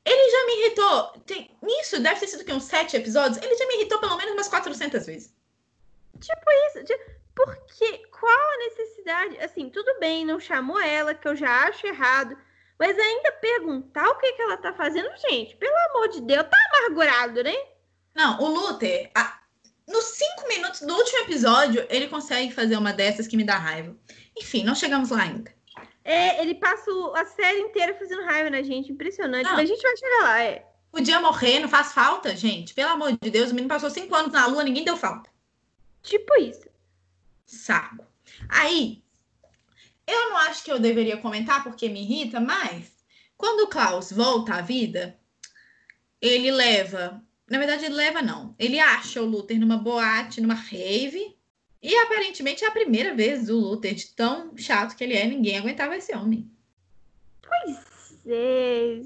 Ele já me irritou. Tem, nisso, deve ter sido que uns sete episódios. Ele já me irritou pelo menos umas 400 vezes. Tipo isso. de- Porque qual a necessidade? Assim, tudo bem, não chamou ela, que eu já acho errado. Mas ainda perguntar o que, que ela tá fazendo, gente, pelo amor de Deus, tá amargurado, né? Não, o Luther, a- nos cinco minutos do último episódio, ele consegue fazer uma dessas que me dá raiva. Enfim, não chegamos lá ainda. É, ele passa a série inteira fazendo raiva na gente, impressionante. Não. Mas a gente vai chegar lá, é. Podia morrer, não faz falta, gente. Pelo amor de Deus, o menino passou cinco anos na lua, ninguém deu falta. Tipo isso. Saco. Aí, eu não acho que eu deveria comentar porque me irrita, mas quando o Klaus volta à vida, ele leva. Na verdade, ele leva, não. Ele acha o Luther numa boate, numa rave. E aparentemente é a primeira vez do Luther, de tão chato que ele é, ninguém aguentava esse homem. É,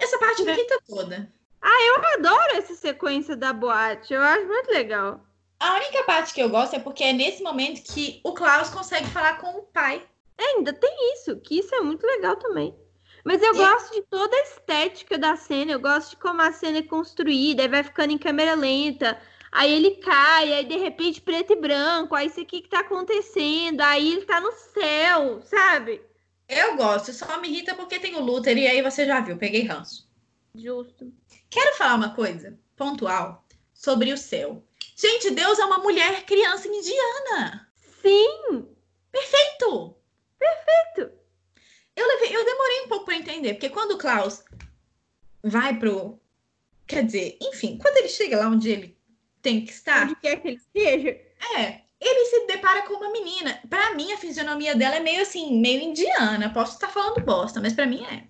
Essa parte me irrita toda. Eu adoro essa sequência da boate, eu acho muito legal. A única parte que eu gosto é porque é nesse momento que o Klaus consegue falar com o pai. Ainda tem isso, que isso é muito legal também. Mas eu E- gosto de toda a estética da cena, eu gosto de como a cena é construída, aí vai ficando em câmera lenta, aí ele cai, aí de repente preto e branco, aí isso aqui que tá acontecendo, aí ele tá no céu, sabe? Eu gosto, só me irrita porque tem o Luther e aí você já viu, peguei ranço. Justo. Quero falar uma coisa pontual sobre o céu. Gente, Deus é uma mulher criança indiana. Sim, Perfeito! Perfeito. Eu, levei, eu demorei um pouco para entender, porque quando o Klaus vai pro. Quer dizer, enfim, quando ele chega lá onde ele tem que estar, onde quer que ele esteja. é, ele se depara com uma menina. Pra mim, a fisionomia dela é meio assim, meio indiana. Posso estar falando bosta, mas pra mim é.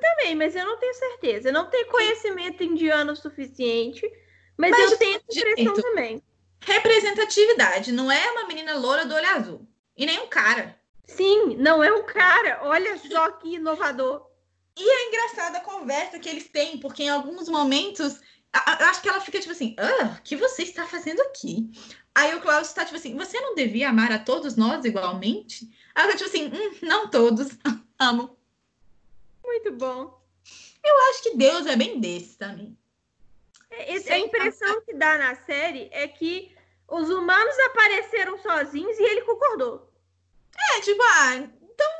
Também, mas eu não tenho certeza. Eu não tenho conhecimento indiano o suficiente, mas, Mas eu tenho essa impressão também. Representatividade, não é uma menina loura do olho azul. E nem um cara. Sim, não é um cara. Olha só que inovador. É engraçada a conversa que eles têm, porque em alguns momentos eu acho que ela fica tipo assim: ah, o que você está fazendo aqui? Aí o Klaus está tipo assim: você não devia amar a todos nós igualmente? Aí ela tá tipo assim: hum, não todos, amo. Muito bom. Eu acho que Deus é bem desse também. Esse- Sem a impressão que dá na série é que os humanos apareceram sozinhos e ele concordou. É tipo, ah, então,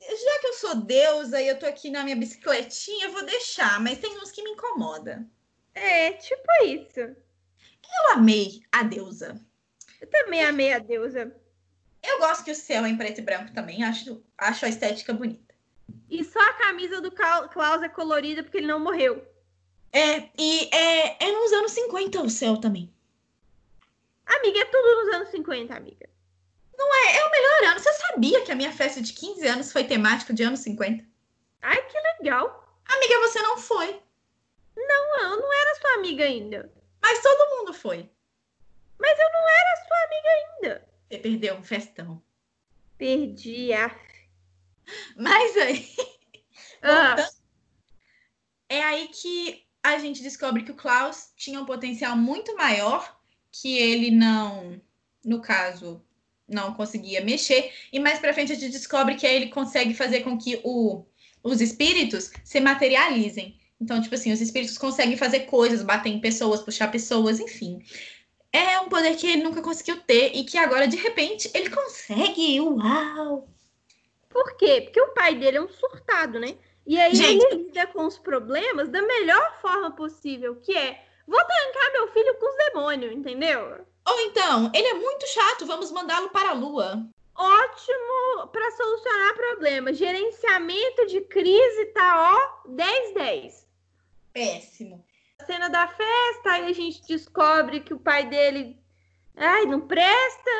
já que eu sou deusa e eu tô aqui na minha bicicletinha, eu vou deixar, mas tem uns que me incomodam. É, tipo isso. Eu amei a deusa. Eu também amei a deusa. Eu gosto que o céu é em preto e branco também, acho, acho a estética bonita. E só a camisa do Klaus é colorida porque ele não morreu. É, e é, é nos anos 50 o céu também. Amiga, é tudo nos anos 50, amiga. É, é o melhor ano. Você sabia que a minha festa de 15 anos foi temática de anos 50? Ai, que legal. Amiga, você não foi. Não, eu não era sua amiga ainda. Mas todo mundo foi. Mas eu não era sua amiga ainda. Você perdeu um festão. Perdi a. Mas aí, Ah, voltando, é aí que a gente descobre que o Klaus tinha um potencial muito maior que ele não, no caso, não conseguia mexer. E mais pra frente a gente descobre que aí ele consegue fazer com que o, os espíritos se materializem. Então, tipo assim, os espíritos conseguem fazer coisas, bater em pessoas, puxar pessoas, enfim. É um poder que ele nunca conseguiu ter e que agora, de repente, ele consegue. Uau! por quê? Porque o pai dele é um surtado, né? E aí Gente. ele lida com os problemas da melhor forma possível, que é vou trancar meu filho com os demônios, entendeu? Ou então, ele é muito chato, vamos mandá-lo para a lua. Ótimo para solucionar problemas. Gerenciamento de crise tá ó 10-10. Péssimo. A cena da festa, aí a gente descobre que o pai dele ai, não presta,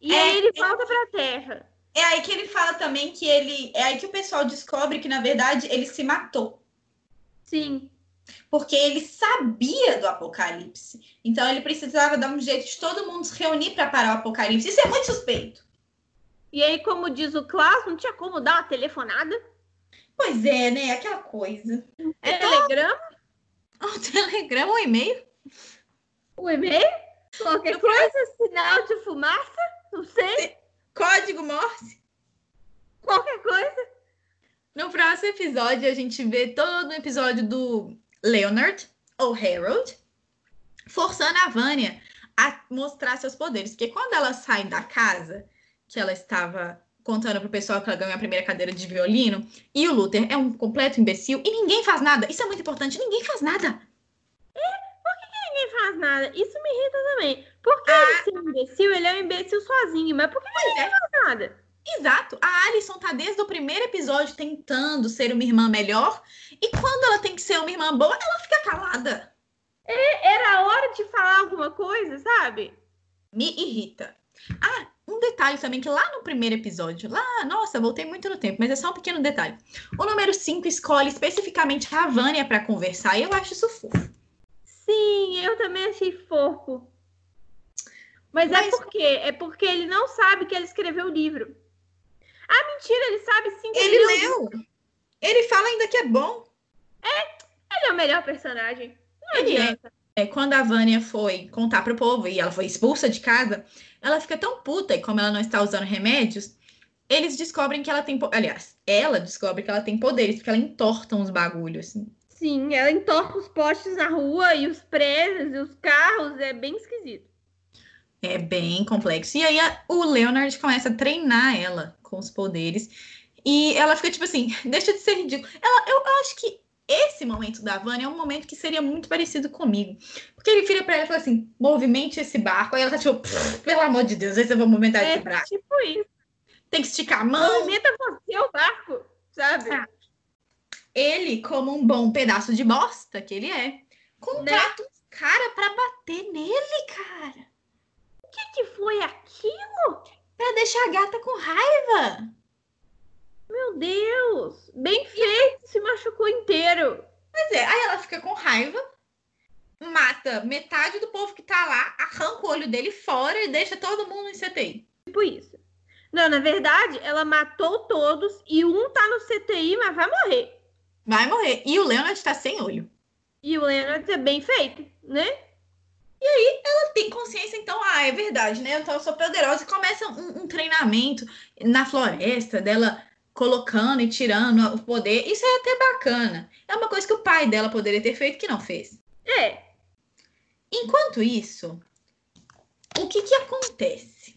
e É, aí ele é. volta pra terra. É aí que ele fala também que ele. É aí que o pessoal descobre que, na verdade, ele se matou. Sim. Porque ele sabia do apocalipse. Então ele precisava dar um jeito de todo mundo se reunir para parar o apocalipse. Isso é muito suspeito. E aí, como diz o Klaus, não tinha como dar uma telefonada. Pois é, né? Aquela coisa. É telegrama, Um telegrama, um e-mail. o e-mail, qualquer coisa, sinal de fumaça, não sei. Código Morse. qualquer coisa. No próximo episódio, a gente vê todo o episódio do Leonard, ou Harold, forçando a Vânia a mostrar seus poderes. Porque quando ela sai da casa, que ela estava contando pro pessoal que ela ganhou a primeira cadeira de violino, e o Luther é um completo imbecil, e ninguém faz nada. Isso é muito importante, ninguém faz nada. Ninguém faz nada. Isso me irrita também. Porque ele ser um imbecil, ele é um imbecil sozinho. Mas por que Pois ninguém é. faz nada? Exato. A Alison tá desde o primeiro episódio tentando ser uma irmã melhor, e quando ela tem que ser uma irmã boa, ela fica calada. Era a hora de falar alguma coisa, sabe? Me irrita. Ah, um detalhe também, que lá no primeiro episódio, lá, nossa, voltei muito no tempo, mas é só um pequeno detalhe. O número 5 escolhe especificamente a Vânia para conversar, e eu acho isso fofo. Sim, eu também achei fofo. Mas, é Mas- por quê? É porque ele não sabe que ele escreveu o livro. Ah, mentira, ele sabe sim que Ele leu. leu. Ele fala ainda que é bom. Ele é o melhor personagem. Não Ele é. adianta. É, quando a Vânia foi contar pro povo e ela foi expulsa de casa, ela fica tão puta e como ela não está usando remédios, eles descobrem que ela tem. Aliás, ela descobre que ela tem poderes, porque ela entorta uns bagulhos. Assim. Sim, ela entorta os postes na rua e os prédios e os carros. É bem esquisito. É bem complexo. E aí a- o Leonard começa a treinar ela com os poderes. E ela fica tipo assim, deixa de ser ridículo. Ela, eu, eu acho que esse momento da Vânia é um momento que seria muito parecido comigo. Porque ele vira pra ela e fala assim: movimente esse barco. Aí ela tá tipo, "Pff, pelo amor de Deus, esse eu vou movimentar esse É braço. tipo isso. Tem que esticar a mão. Movimenta você o barco, sabe? Ah. Ele, como um bom pedaço de bosta que ele é, contrata uns cara pra bater nele, cara. O que, que foi aquilo? Pra deixar a gata com raiva. Meu Deus! Bem feito, se machucou inteiro. Pois é, aí ela fica com raiva, mata metade do povo que tá lá, arranca o olho dele fora e deixa todo mundo em CTI. Tipo isso. Não, na verdade, ela matou todos e um tá no CTI, mas vai morrer. Vai morrer. E o Leonard tá sem olho. E o Leonard é bem feito, né? Ela tem consciência, então, ah, é verdade, né? Então eu sou poderosa. E começa um, um treinamento na floresta dela colocando e tirando o poder. Isso é até bacana. É uma coisa que o pai dela poderia ter feito que não fez. É. Enquanto isso, o que que acontece?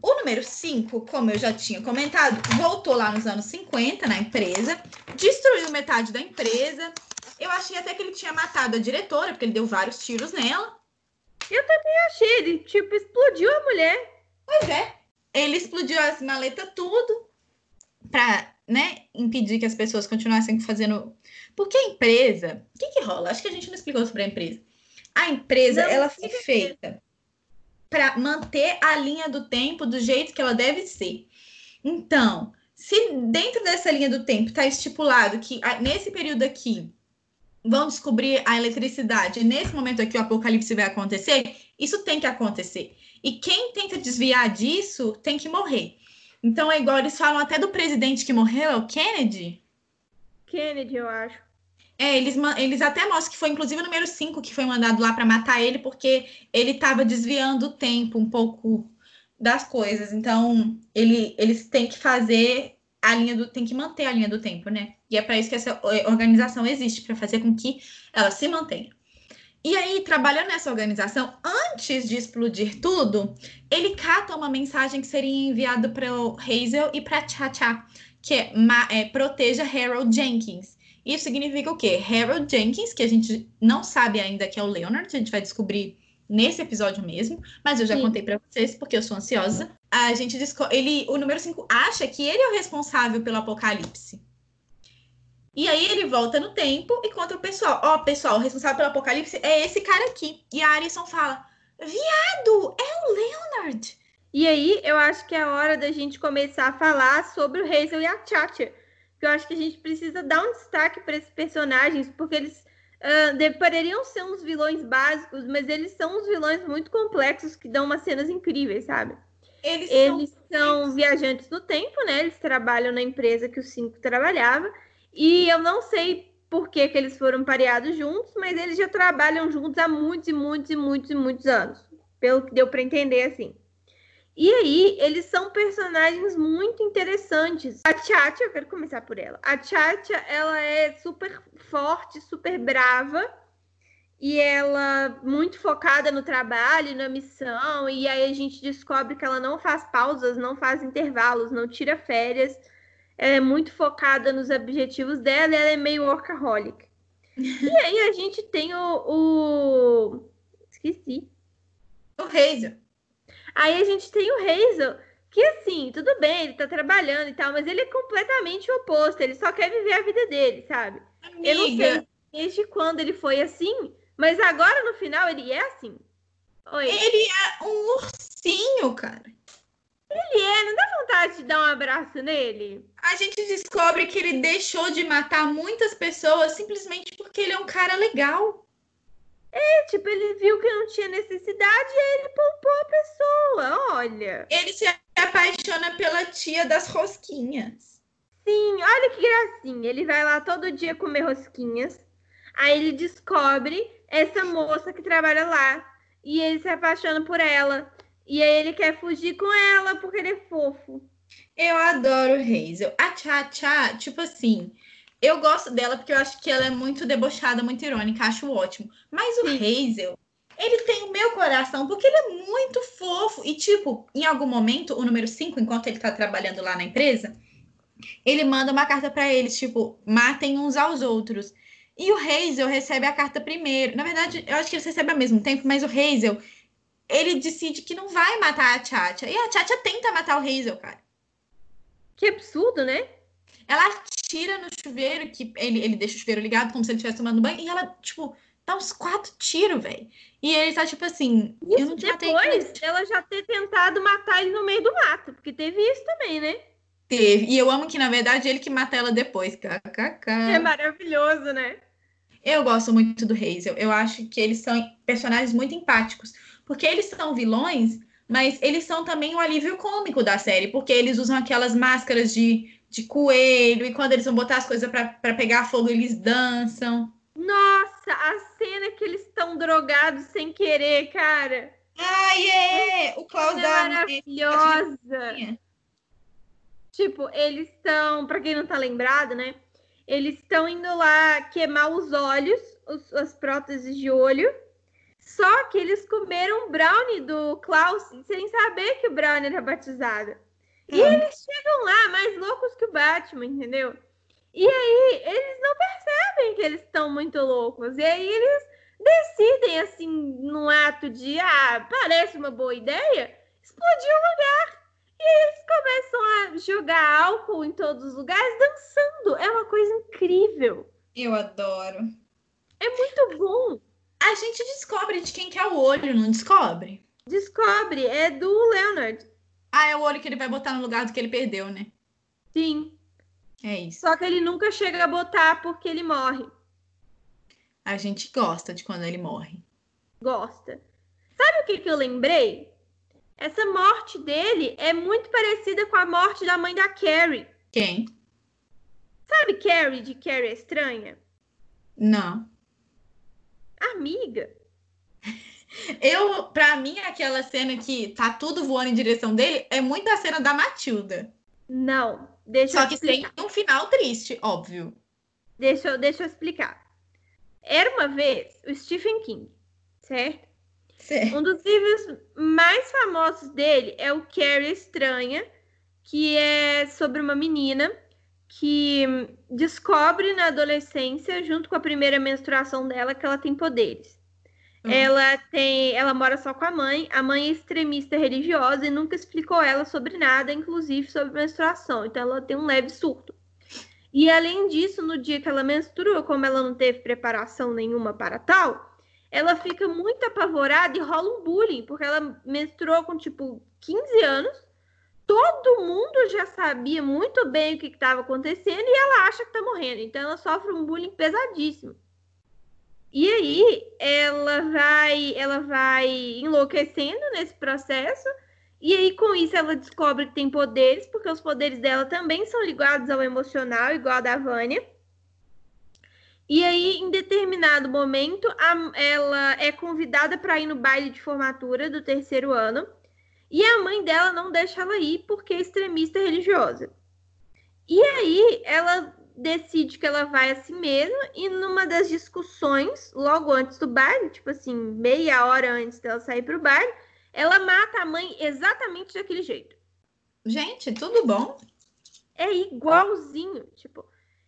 O número 5, como eu já tinha comentado, voltou lá nos anos 50 na empresa, destruiu metade da empresa. Eu achei até que ele tinha matado a diretora, porque ele deu vários tiros nela. Achei, ele tipo explodiu a mulher. Pois é. Ele explodiu as maletas tudo pra, né, impedir que as pessoas continuassem fazendo. Porque a empresa, o que que rola? Acho que a gente não explicou sobre a empresa. A empresa, Não, ela foi feita para manter a linha do tempo do jeito que ela deve ser. Então, se dentro dessa linha do tempo está estipulado que ah, nesse período aqui vão descobrir a eletricidade, e nesse momento aqui o apocalipse vai acontecer, isso tem que acontecer. E quem tenta desviar disso tem que morrer. Então é igual eles falam até do presidente que morreu, é o Kennedy. Kennedy, eu acho. É, eles, eles até mostram que foi inclusive o número 5 que foi mandado lá para matar ele, porque ele estava desviando o tempo um pouco das coisas. Então, ele, eles têm que fazer a linha do. tem que manter a linha do tempo, né? E é para isso que essa eh, organização existe, para fazer com que ela se mantenha. E aí, trabalhando nessa organização, antes de explodir tudo, ele cata uma mensagem que seria enviada para o Hazel e para Cha-Cha, que é, ma- é proteja Harold Jenkins. Isso significa o quê? Harold Jenkins, que a gente não sabe ainda que é o Leonard, a gente vai descobrir nesse episódio mesmo, mas eu já Sim. contei pra vocês porque eu sou ansiosa. A gente ele, o número 5 acha que ele é o responsável pelo apocalipse. E aí ele volta no tempo e conta o pessoal, ó, pessoal, o responsável pelo apocalipse é esse cara aqui. E a Alison fala: "Viado, é o Leonard". E aí, eu acho que é a hora da gente começar a falar sobre o Hazel e a Chacha. Porque eu acho que a gente precisa dar um destaque para esses personagens, porque eles de- poderiam ser uns vilões básicos, mas eles são uns vilões muito complexos que dão umas cenas incríveis, sabe? Eles, Eles são são viajantes do tempo, né? Eles trabalham na empresa que o cinco trabalhava. E eu não sei por que, que eles foram pareados juntos, mas eles já trabalham juntos há muitos e muitos e muitos e muitos anos. Pelo que deu para entender assim. E aí, eles são personagens muito interessantes. A Tchatcha, eu quero começar por ela. A Tchatcha, ela é super forte, super brava. E ela muito focada no trabalho, na missão. E aí a gente descobre que ela não faz pausas, não faz intervalos, não tira férias. Ela é muito focada nos objetivos dela e ela é meio workaholic. e aí a gente tem o... o... Esqueci. O Hazel. Aí a gente tem o Hazel, que assim, tudo bem, ele tá trabalhando e tal, mas ele é completamente oposto, ele só quer viver a vida dele, sabe? Amiga. Eu não sei desde quando ele foi assim, mas agora no final ele é assim. Oi. Ele é um ursinho, cara. Ele é, não dá vontade de dar um abraço nele? A gente descobre que ele deixou de matar muitas pessoas simplesmente porque ele é um cara legal. É, tipo, ele viu que não tinha necessidade e aí ele poupou a pessoa, olha. Ele se apaixona pela tia das rosquinhas. Sim, olha que gracinha. Ele vai lá todo dia comer rosquinhas. Aí ele descobre essa moça que trabalha lá. E ele se apaixona por ela. E aí ele quer fugir com ela porque ele é fofo. Eu adoro Hazel. A Tcha Tcha, tipo assim, eu gosto dela porque eu acho que ela é muito debochada, muito irônica, acho ótimo. Mas o Hazel, ele tem o meu coração porque ele é muito fofo. E, tipo, em algum momento, o número 5, enquanto ele tá trabalhando lá na empresa, ele manda uma carta para eles, tipo, matem uns aos outros. E o Hazel recebe a carta primeiro. Na verdade, eu acho que eles recebem ao mesmo tempo, mas o Hazel, ele decide que não vai matar a Tchatcha. E a Tchatcha tenta matar o Hazel, cara. Que absurdo, né? Ela atira no chuveiro, que ele, ele deixa o chuveiro ligado, como se ele estivesse tomando banho, e ela, tipo, dá uns quatro tiros, velho. E ele tá, tipo assim, Isso eu não te matei. depois ela já ter tentado matar ele no meio do mato, porque teve isso também, né? Teve. E eu amo que, na verdade, ele que mata ela depois. KKK. É maravilhoso, né? Eu gosto muito do Hazel. Eu acho que eles são personagens muito empáticos. Porque eles são vilões, mas eles são também o alívio cômico da série. Porque eles usam aquelas máscaras de, de coelho. E quando eles vão botar as coisas para pegar fogo, eles dançam. Nossa, a cena que eles estão drogados sem querer, cara. Ai, é! O Klaus É maravilhosa. Tipo, eles estão, pra quem não tá lembrado, né? Eles estão indo lá queimar os olhos, os- as próteses de olho. Só que eles comeram brownie do Klaus sem saber que o brownie era batizado. E Hum. eles chegam lá mais loucos que o Batman, entendeu? E aí eles não percebem que eles estão muito loucos. E aí eles decidem, assim, num ato de, ah, parece uma boa ideia, explodir o lugar. E eles começam a jogar álcool em todos os lugares, dançando. É uma coisa incrível. Eu adoro. É muito bom. A gente descobre de quem que é o olho, não descobre? Descobre, é do Leonard. Ah, é o olho que ele vai botar no lugar do que ele perdeu, né? Sim. É isso. Só que ele nunca chega a botar porque ele morre. A gente gosta de quando ele morre. Gosta. Sabe o que, que eu lembrei? Essa morte dele é muito parecida com a morte da mãe da Carrie. Quem? Sabe Carrie, de Carrie Estranha? Não. Amiga. Eu, pra mim, aquela cena que tá tudo voando em direção dele é muito a cena da Matilda. Não. Deixa Só eu que explicar. um final triste, óbvio. Deixa, eu- deixa eu explicar. Era uma vez o Stephen King, certo? Certo. Um dos livros mais famosos dele é o Carrie Estranha, que é sobre uma menina que descobre na adolescência, junto com a primeira menstruação dela, que ela tem poderes. Uhum. Ela tem, ela mora só com a mãe. A mãe é extremista religiosa e nunca explicou ela sobre nada, inclusive sobre menstruação. Então ela tem um leve surto. E além disso, no dia que ela menstrua, como ela não teve preparação nenhuma para tal, ela fica muito apavorada e rola um bullying, porque ela menstruou com tipo 15 anos. Todo mundo já sabia muito bem o que estava acontecendo e ela acha que está morrendo. Então ela sofre um bullying pesadíssimo. E aí ela vai, ela vai enlouquecendo nesse processo. E aí com isso ela descobre que tem poderes, porque os poderes dela também são ligados ao emocional, igual a da Vânia. E aí, em determinado momento, a- ela é convidada para ir no baile de formatura do terceiro ano. E a mãe dela não deixa ela ir porque é extremista religiosa. E aí ela decide que ela vai assim mesmo, e numa das discussões, logo antes do baile, tipo assim, meia hora antes dela sair pro baile, ela mata a mãe exatamente daquele jeito. Gente, tudo bom? É igualzinho, tipo,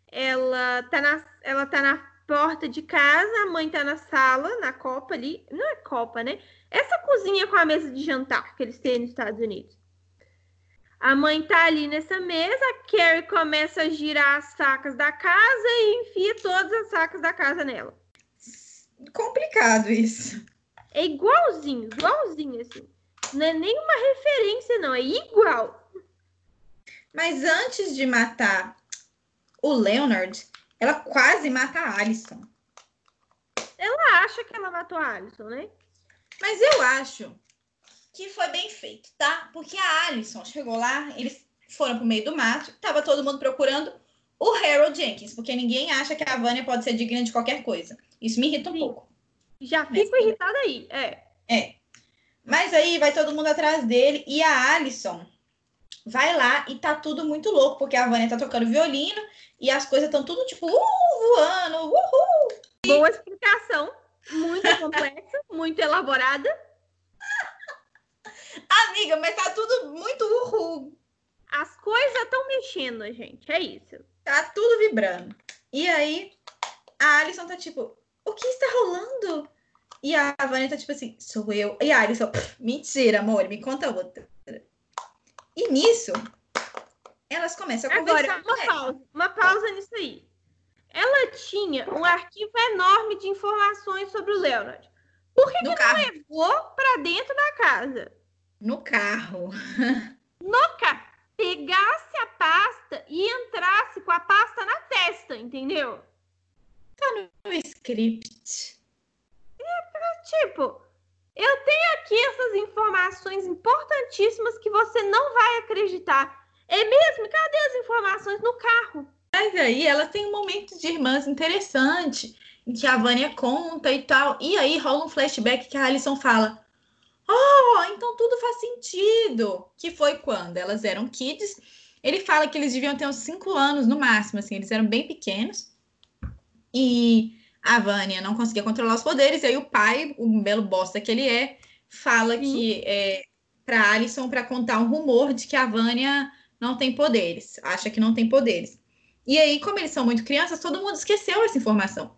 ela tá na, ela tá na porta de casa, a mãe tá na sala, na copa ali, não é copa, né? Essa cozinha com a mesa de jantar que eles têm nos Estados Unidos. A mãe tá ali nessa mesa, a Carrie começa a girar as sacas da casa e enfia todas as sacas da casa nela. Complicado isso. É igualzinho, igualzinho assim. Não é nenhuma referência, não, é igual. Mas antes de matar o Leonard, ela quase mata a Alison. Ela acha que ela matou a Alison, né? Mas eu acho que foi bem feito, tá? Porque a Alison chegou lá, eles foram pro meio do mato, tava todo mundo procurando o Harold Jenkins, porque ninguém acha que a Vânia pode ser digna de qualquer coisa. Isso me irrita um Sim. pouco. Já fico Mas, irritada aí, é. É. Mas aí vai todo mundo atrás dele e a Alison vai lá e tá tudo muito louco, porque a Vânia tá tocando violino e as coisas estão tudo tipo, uh, voando, uhul. Boa explicação, muito complexa, muito elaborada. Amiga, mas tá tudo muito uhul. As coisas estão mexendo, gente. É isso. Tá tudo vibrando. E aí, a Alison tá tipo, o que está rolando? E a Vânia tá tipo assim, sou eu. E a Alison, mentira, amor, me conta outra. E nisso, elas começam a conversar. Agora, uma pausa. Uma pausa nisso aí. Ela tinha um arquivo enorme de informações sobre o Leonard. Por que, que não levou para dentro da casa? No carro. No carro. Pegasse a pasta e entrasse com a pasta na testa, entendeu? Tá no script. É, tipo, eu tenho aqui essas informações importantíssimas que você não vai acreditar. É mesmo? Cadê as informações no carro? Mas aí ela tem um momento de irmãs interessante, em que a Vânia conta e tal. E aí rola um flashback que a Alison fala: Oh, então tudo faz sentido. Que foi quando elas eram kids. Ele fala que eles deviam ter uns 5 anos no máximo, assim, eles eram bem pequenos. E a Vânia não conseguia controlar os poderes, e aí o pai, o belo bosta que ele é, fala que é para Alison para contar um rumor de que a Vânia não tem poderes, acha que não tem poderes. E aí, como eles são muito crianças, todo mundo esqueceu essa informação.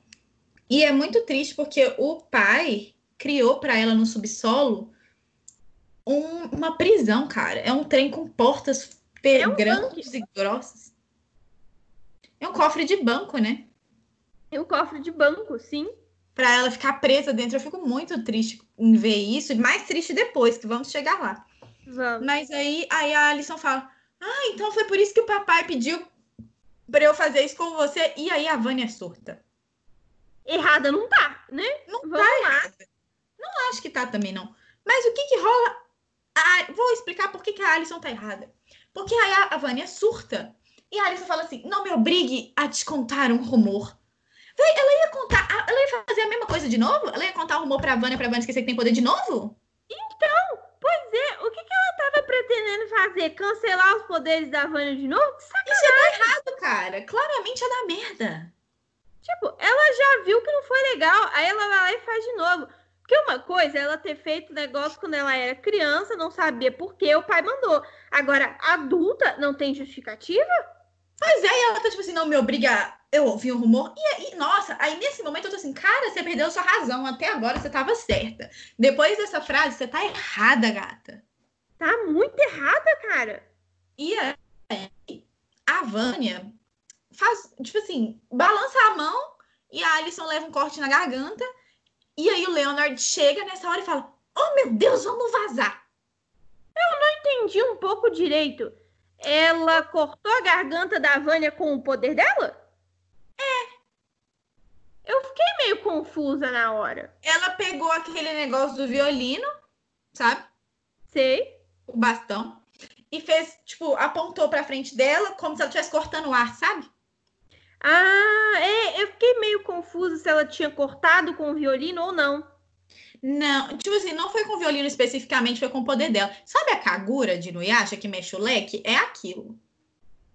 E é muito triste porque o pai criou para ela no subsolo um, uma prisão, cara. É um trem com portas é um grandes banco. e grossas. É um cofre de banco, né? É um cofre de banco, sim. Para ela ficar presa dentro. Eu fico muito triste em ver isso. E mais triste depois, que vamos chegar lá. Vamos. Mas aí, aí a Alison fala: Ah, então foi por isso que o papai pediu para eu fazer isso com você. E aí a Vânia surta. Errada não tá, né? Não Vamos tá lá. Errada. Não acho que tá também, não. Mas o que que rola a, vou explicar por que, que a Alison tá errada. Porque aí a, a Vânia surta. E a Alison fala assim: não me obrigue a te contar um rumor. Ela ia contar, ela ia fazer a mesma coisa de novo? Ela ia contar o rumor pra Vânia, pra Vânia esquecer que tem poder de novo? Então, pois é, o que, que ela tava pretendendo fazer? Cancelar os poderes da Vânia de novo? Sacanagem. Isso é errado, cara. Claramente é da merda. Tipo, ela já viu que não foi legal, aí ela vai lá e faz de novo. Porque uma coisa é ela ter feito negócio quando ela era criança, não sabia por que o pai mandou. Agora, adulta, não tem justificativa? Pois é, e ela tá tipo assim, não me obriga. Eu ouvi um rumor. E aí, nossa, aí nesse momento eu tô assim, cara, você perdeu sua razão. Até agora você tava certa. Depois dessa frase, você tá errada, gata. Tá muito errada, cara. E aí, a Vânia faz, tipo assim, balança a mão e a Alison leva um corte na garganta e aí o Leonard chega nessa hora e fala: Oh meu Deus, vamos vazar. Eu não entendi um pouco direito. Ela cortou a garganta da Vânia com o poder dela? É. Eu fiquei meio confusa na hora. Ela pegou aquele negócio do violino, sabe? Sei. O bastão. E fez, tipo, apontou pra frente dela como se ela estivesse cortando o ar, sabe? Ah, é, eu fiquei meio confusa se ela tinha cortado com o violino ou não. Não, tipo assim, não foi com violino especificamente, foi com o poder dela. Sabe a Kagura de Nuyasha que mexe o leque? É aquilo.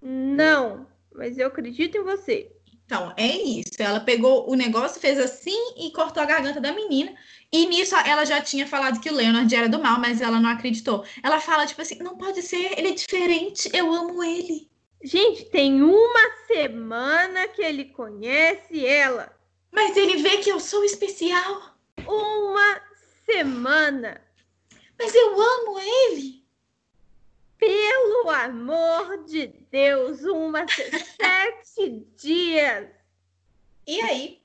Não, mas eu acredito em você. Então, é isso. Ela pegou o negócio, fez assim e cortou a garganta da menina. E nisso ela já tinha falado que o Leonard era do mal, mas ela não acreditou. Ela fala, tipo assim, não pode ser, ele é diferente, eu amo ele. Gente, tem uma semana que ele conhece ela. Mas ele vê que eu sou especial. Uma semana. Mas eu amo ele. Pelo amor de Deus, uma sete dias. E aí,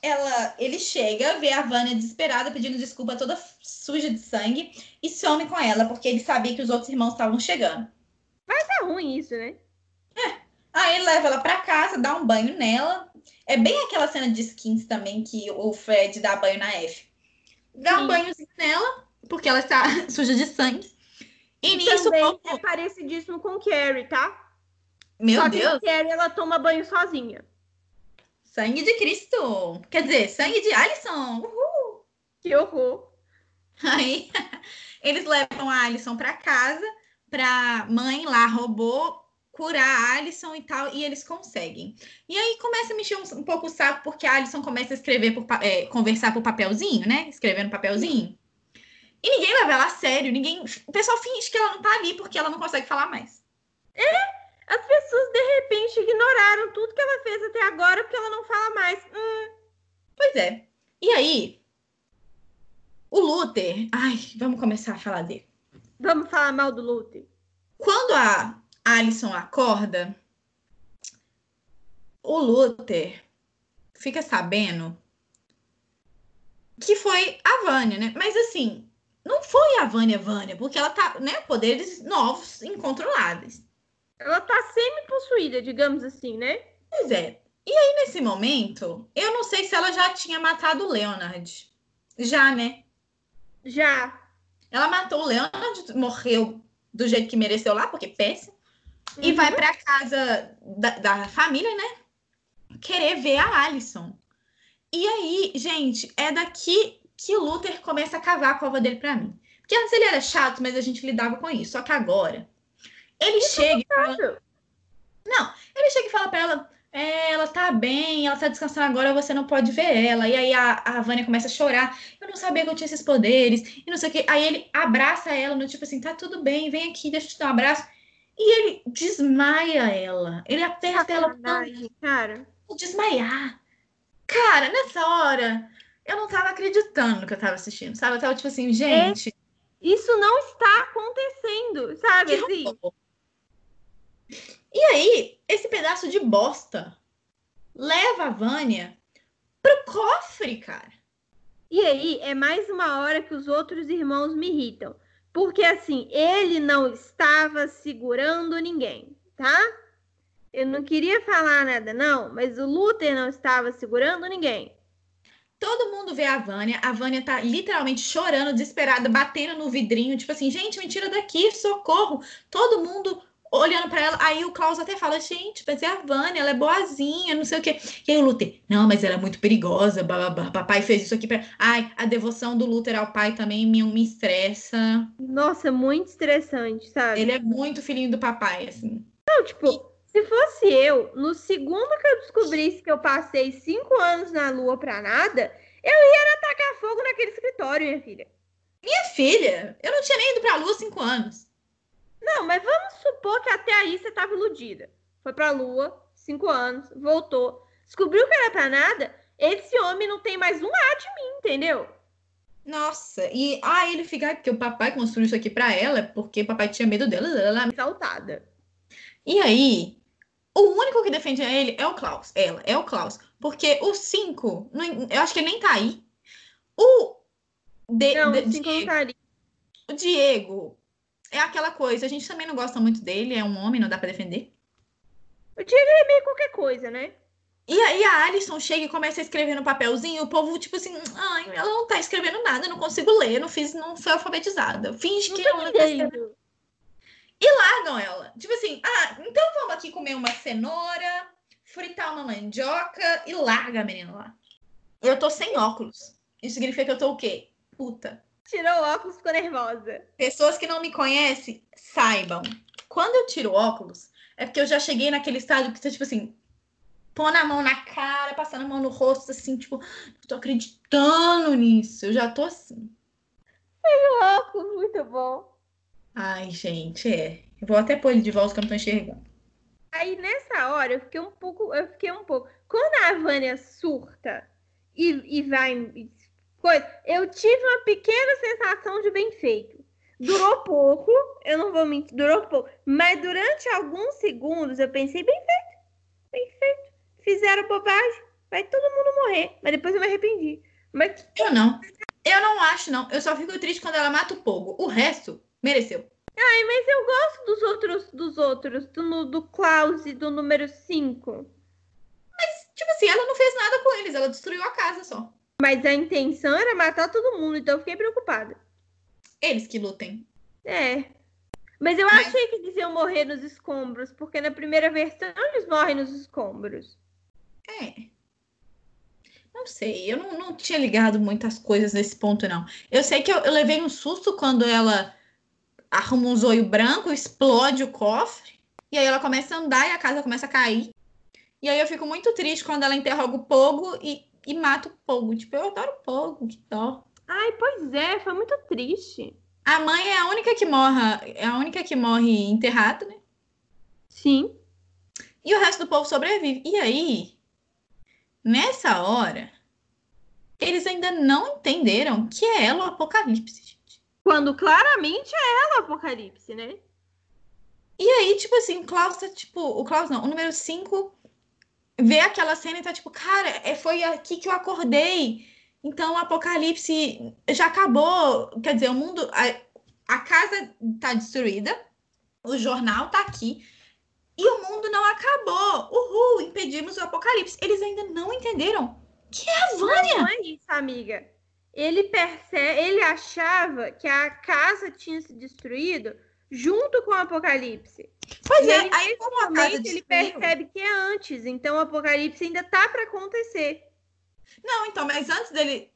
ela, ele chega, vê a Vânia desesperada, pedindo desculpa, toda suja de sangue, e some com ela, porque ele sabia que os outros irmãos estavam chegando. Vai dar ruim isso, né? É. Aí ele leva ela pra casa, dá um banho nela. É bem aquela cena de skins também que o Fred dá banho na F. Dá Sim. um banhozinho nela, porque ela está suja de sangue. E, e nisso, também é parecidíssimo com Carrie, tá? Meu Só Deus! Que Carrie, ela toma banho sozinha. Sangue de Cristo! Quer dizer, sangue de Alison! Uhul! Que horror! Aí, eles levam a Alison pra casa, pra mãe lá, robô, curar a Alison e tal, e eles conseguem. E aí começa a mexer um, um pouco o saco, porque a Alison começa a escrever, por, é, conversar por papelzinho, né? Escrevendo papelzinho. E ninguém leva ela a sério, ninguém. O pessoal finge que ela não tá ali porque ela não consegue falar mais. É? As pessoas de repente ignoraram tudo que ela fez até agora porque ela não fala mais. Hum. Pois é. E aí, o Luther. Ai, vamos começar a falar dele. Vamos falar mal do Luther. Quando a Alison acorda, o Luther fica sabendo que foi a Vânia, né? Mas assim, não foi a Vânia Vânia, porque ela tá, né, poderes novos, incontroláveis. Ela tá semi-possuída, digamos assim, né? Pois é. E aí, nesse momento, eu não sei se ela já tinha matado o Leonard. Já, né? Já. Ela matou o Leonard, morreu do jeito que mereceu lá, porque péssimo. Uhum. E vai pra casa da, da família, né? Querer ver a Alison. E aí, gente, é daqui que o Luther começa a cavar a cova dele para mim. Porque antes ele era chato, mas a gente lidava com isso. Só que agora, ele isso chega e fala... Não, ele chega e fala pra ela, é, ela tá bem, ela tá descansando agora, você não pode ver ela. E aí a, a Vânia começa a chorar. Eu não sabia que eu tinha esses poderes. E não sei o que. Aí ele abraça ela, no tipo assim, tá tudo bem, vem aqui, deixa eu te dar um abraço. E ele desmaia ela. Ele aperta ela. Cara. Desmaiar. Cara, nessa hora, eu não tava acreditando que eu tava assistindo, sabe? Eu tava tipo assim, gente. É, isso não está acontecendo, sabe? Assim? E aí, esse pedaço de bosta leva a Vânia pro cofre, cara. E aí, é mais uma hora que os outros irmãos me irritam. Porque assim, ele não estava segurando ninguém, tá? Eu não queria falar nada, não, mas o Luther não estava segurando ninguém. Todo mundo vê a Vânia, a Vânia tá literalmente chorando, desesperada, batendo no vidrinho, tipo assim, gente, me tira daqui, socorro. Todo mundo olhando para ela. Aí o Klaus até fala, gente, mas é a Vânia, ela é boazinha, não sei o quê. E aí o Luther, não, mas ela é muito perigosa, bababá, papai fez isso aqui para Ai, a devoção do Luther ao pai também me, me estressa. Nossa, muito estressante, sabe? Ele é muito filhinho do papai, assim. Não, tipo, se fosse eu, no segundo que eu descobrisse que eu passei cinco anos na Lua pra nada, eu ia atacar fogo naquele escritório, minha filha. Minha filha? Eu não tinha nem ido pra Lua cinco anos. Não, mas vamos supor que até aí você estava iludida. Foi pra Lua, cinco anos, voltou, descobriu que era pra nada. Esse homem não tem mais um ar de mim, entendeu? Nossa, e ah, ele fica que o papai construiu isso aqui para ela porque o papai tinha medo dela, ela exaltada. E aí, o único que defende ele é o Klaus. Ela, é o Klaus. Porque o 5, eu acho que ele nem tá aí. O. De, não, de, o 5 não tá. O Diego é aquela coisa. A gente também não gosta muito dele. É um homem, não dá para defender. O Diego é meio qualquer coisa, né? E aí a Alison chega e começa a escrever no papelzinho, o povo, tipo assim, ai, ela não tá escrevendo nada, não consigo ler, não fiz, não fui alfabetizada. Finge não que não tá escrevendo. E largam ela. Tipo assim, ah, então vamos aqui comer uma cenoura, fritar uma mandioca e larga a menina lá. Eu tô sem óculos. Isso significa que eu tô o quê? puta. Tirou o óculos, ficou nervosa. Pessoas que não me conhecem, saibam. Quando eu tiro óculos, é porque eu já cheguei naquele estado que você, tipo assim, pondo a mão na cara, passando a mão no rosto, assim, tipo, tô acreditando nisso. Eu já tô assim. O óculos, muito bom. Ai, gente, é. Eu vou até pôr ele de volta que eu não tô enxergando. Aí nessa hora eu fiquei um pouco, eu fiquei um pouco. Quando a Vânia surta e, e vai e coisa, eu tive uma pequena sensação de bem feito. Durou pouco, eu não vou mentir, durou pouco, mas durante alguns segundos eu pensei bem feito, bem feito. Fizeram bobagem, vai todo mundo morrer, mas depois eu me arrependi. Mas Eu não. Eu não acho, não. Eu só fico triste quando ela mata o Pogo. O resto, mereceu. Ai, mas eu gosto dos outros, dos outros, do, do Klaus e do número 5. Tipo assim, ela não fez nada com eles, ela destruiu a casa só. Mas a intenção era matar todo mundo, então eu fiquei preocupada. Eles que lutem. É. Mas eu Mas- achei que eles iam morrer nos escombros, porque na primeira versão eles morrem nos escombros. É. Não sei, eu não, não tinha ligado muitas coisas nesse ponto, não. Eu sei que eu, eu levei um susto quando ela arruma um zoio branco, explode o cofre, e aí ela começa a andar e a casa começa a cair. E aí eu fico muito triste quando ela interroga o Pogo e, e mata o Pogo. Tipo, eu adoro o Pogo, que dó. Ai, pois é, foi muito triste. A mãe é a única que morre, é a única que morre enterrada, né? Sim. E o resto do povo sobrevive. E aí, nessa hora, eles ainda não entenderam que é ela o apocalipse, gente. Quando claramente é ela o apocalipse, né? E aí, tipo assim, o Klaus tá tipo. O Klaus não, o número 5 vê aquela cena e tá tipo, cara, é, foi aqui que eu acordei. Então o apocalipse já acabou. Quer dizer, o mundo. A, a casa tá destruída, o jornal tá aqui. E o mundo não acabou. Uhul, impedimos o apocalipse. Eles ainda não entenderam que é a Vânia. Não é isso, amiga. Ele percebe, ele achava que a casa tinha se destruído junto com o apocalipse. Pois E é, aí, aí como a casa Mas ele percebe que é antes, então o apocalipse ainda tá para acontecer. Não, então, mas antes dele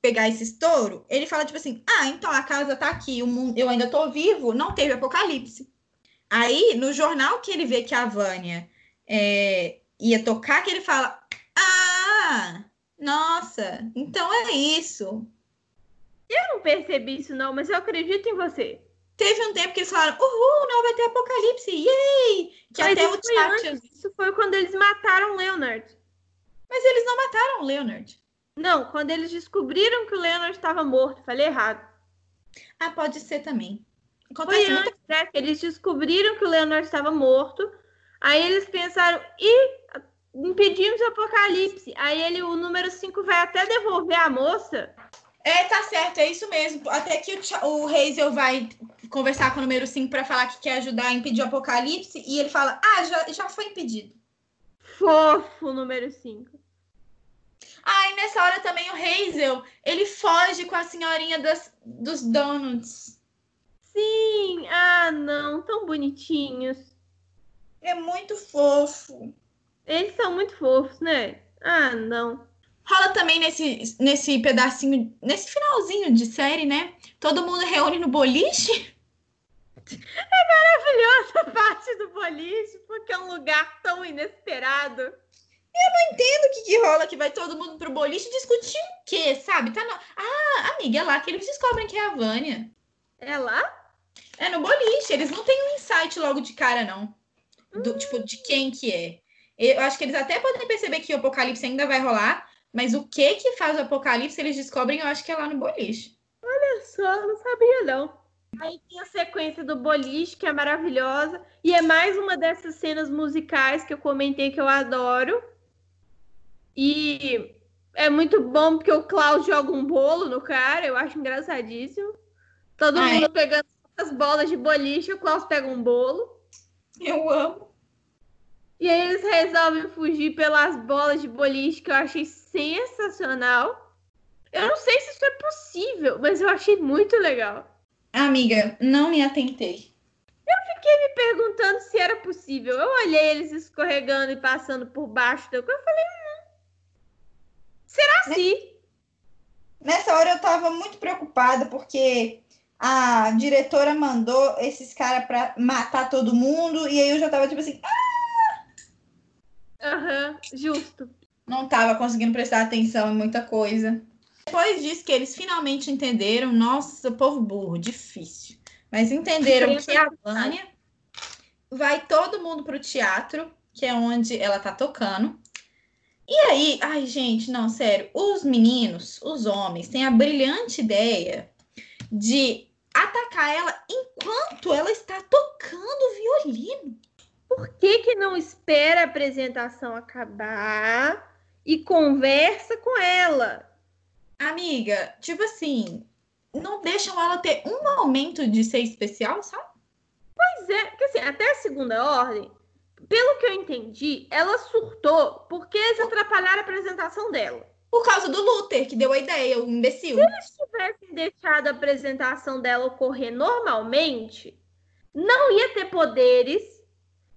pegar esse estouro, ele fala tipo assim: ah, então a casa tá aqui, o mundo, eu ainda tô vivo, não teve apocalipse. Aí, no jornal que ele vê que a Vânia é, ia tocar, que ele fala: ah, nossa, então é isso. Eu não percebi isso não, mas eu acredito em você. Teve um tempo que eles falaram: uhul, não vai ter apocalipse, yay! Que Mas até o antes. Isso foi quando eles mataram o Leonard. Mas eles não mataram o Leonard. Não, quando eles descobriram que o Leonard estava morto. Falei errado. Ah, pode ser também. Foi Acontece muita antes, né? Eles descobriram que o Leonard estava morto. Aí eles pensaram, ih, impedimos o apocalipse. Aí ele, o número 5 vai até devolver a moça. É, tá certo, é isso mesmo. Até que o, o Hazel vai conversar com o número 5 para falar que quer ajudar a impedir o apocalipse. E ele fala: Ah, já, já foi impedido. Fofo, o número 5. Ah, e nessa hora também o Hazel ele foge com a senhorinha das, dos donuts. Sim, ah não, tão bonitinhos. É muito fofo. Eles são muito fofos, né? Ah, não. Rola também nesse, nesse pedacinho, nesse finalzinho de série, né? Todo mundo reúne no boliche. Maravilhosa parte do boliche, porque é um lugar tão inesperado. Entendo o que, que rola, que vai todo mundo pro boliche discutir o quê, sabe? Tá no... Ah, amiga, é lá que eles descobrem que é a Vânia. É lá? É no boliche, eles não têm um insight logo de cara, não. Do, Tipo, de quem que é. Eu acho que eles até podem perceber que o apocalipse ainda vai rolar, mas o que que faz o apocalipse, eles descobrem, eu acho que é lá no boliche. Olha só, não sabia não. Aí tem a sequência do boliche, que é maravilhosa. E é mais uma dessas cenas musicais que eu comentei que eu adoro. E é muito bom porque o Klaus joga um bolo no cara, eu acho engraçadíssimo. Todo é? mundo pegando as bolas de boliche, o Klaus pega um bolo. Eu amo. E aí eles resolvem fugir pelas bolas de boliche, que eu achei sensacional. Eu não sei se isso é possível, mas eu achei muito legal. Amiga, não me atentei. Fiquei me perguntando se era possível. Eu olhei eles escorregando e passando por baixo da coisa. Eu falei, hum, será se? Nessa hora eu tava muito preocupada porque a diretora mandou esses caras pra matar todo mundo e aí eu já tava tipo assim, ah! Aham, justo. não tava conseguindo prestar atenção em muita coisa. Depois disso que eles finalmente entenderam, nossa, povo burro, difícil. Mas entenderam que a Vânia vai todo mundo pro teatro, que é onde ela tá tocando. E aí, ai, gente, não, sério, os meninos, os homens, têm a brilhante ideia de atacar ela enquanto ela está tocando violino. Por que, que não espera a apresentação acabar e conversa com ela? Amiga, tipo assim, não deixam ela ter um momento de ser especial, sabe? Pois é, porque assim, até a segunda ordem, pelo que eu entendi, ela surtou porque eles atrapalharam a apresentação dela. Por causa do Luther, que deu a ideia, o imbecil. Se eles tivessem deixado a apresentação dela ocorrer normalmente, não ia ter poderes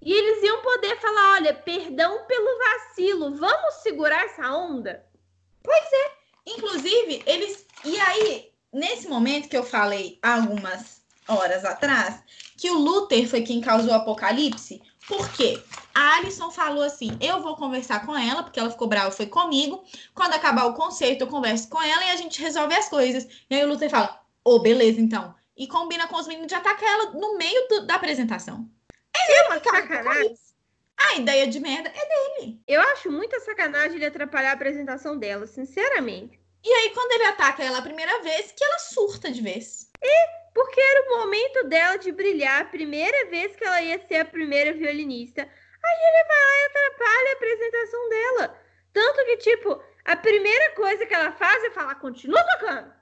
e eles iam poder falar: olha, perdão pelo vacilo, vamos segurar essa onda? Inclusive, eles. E aí, nesse momento que eu falei algumas horas atrás, que o Luther foi quem causou o apocalipse, por quê? A Alison falou assim: eu vou conversar com ela, porque ela ficou brava, foi comigo. Quando acabar o concerto, eu converso com ela e a gente resolve as coisas. E aí o Luther fala: ô, oh, beleza, então. E combina com os meninos de atacar ela no meio do, da apresentação. É uma sacanagem. A ideia de merda é dele. Eu acho muita sacanagem ele atrapalhar a apresentação dela, sinceramente. E aí, quando ele ataca ela a primeira vez, que ela surta de vez. Porque era o momento dela de brilhar, a primeira vez que ela ia ser a primeira violinista. Aí ele vai lá e atrapalha a apresentação dela. Tanto que, tipo, a primeira coisa que ela faz é falar, continua tocando.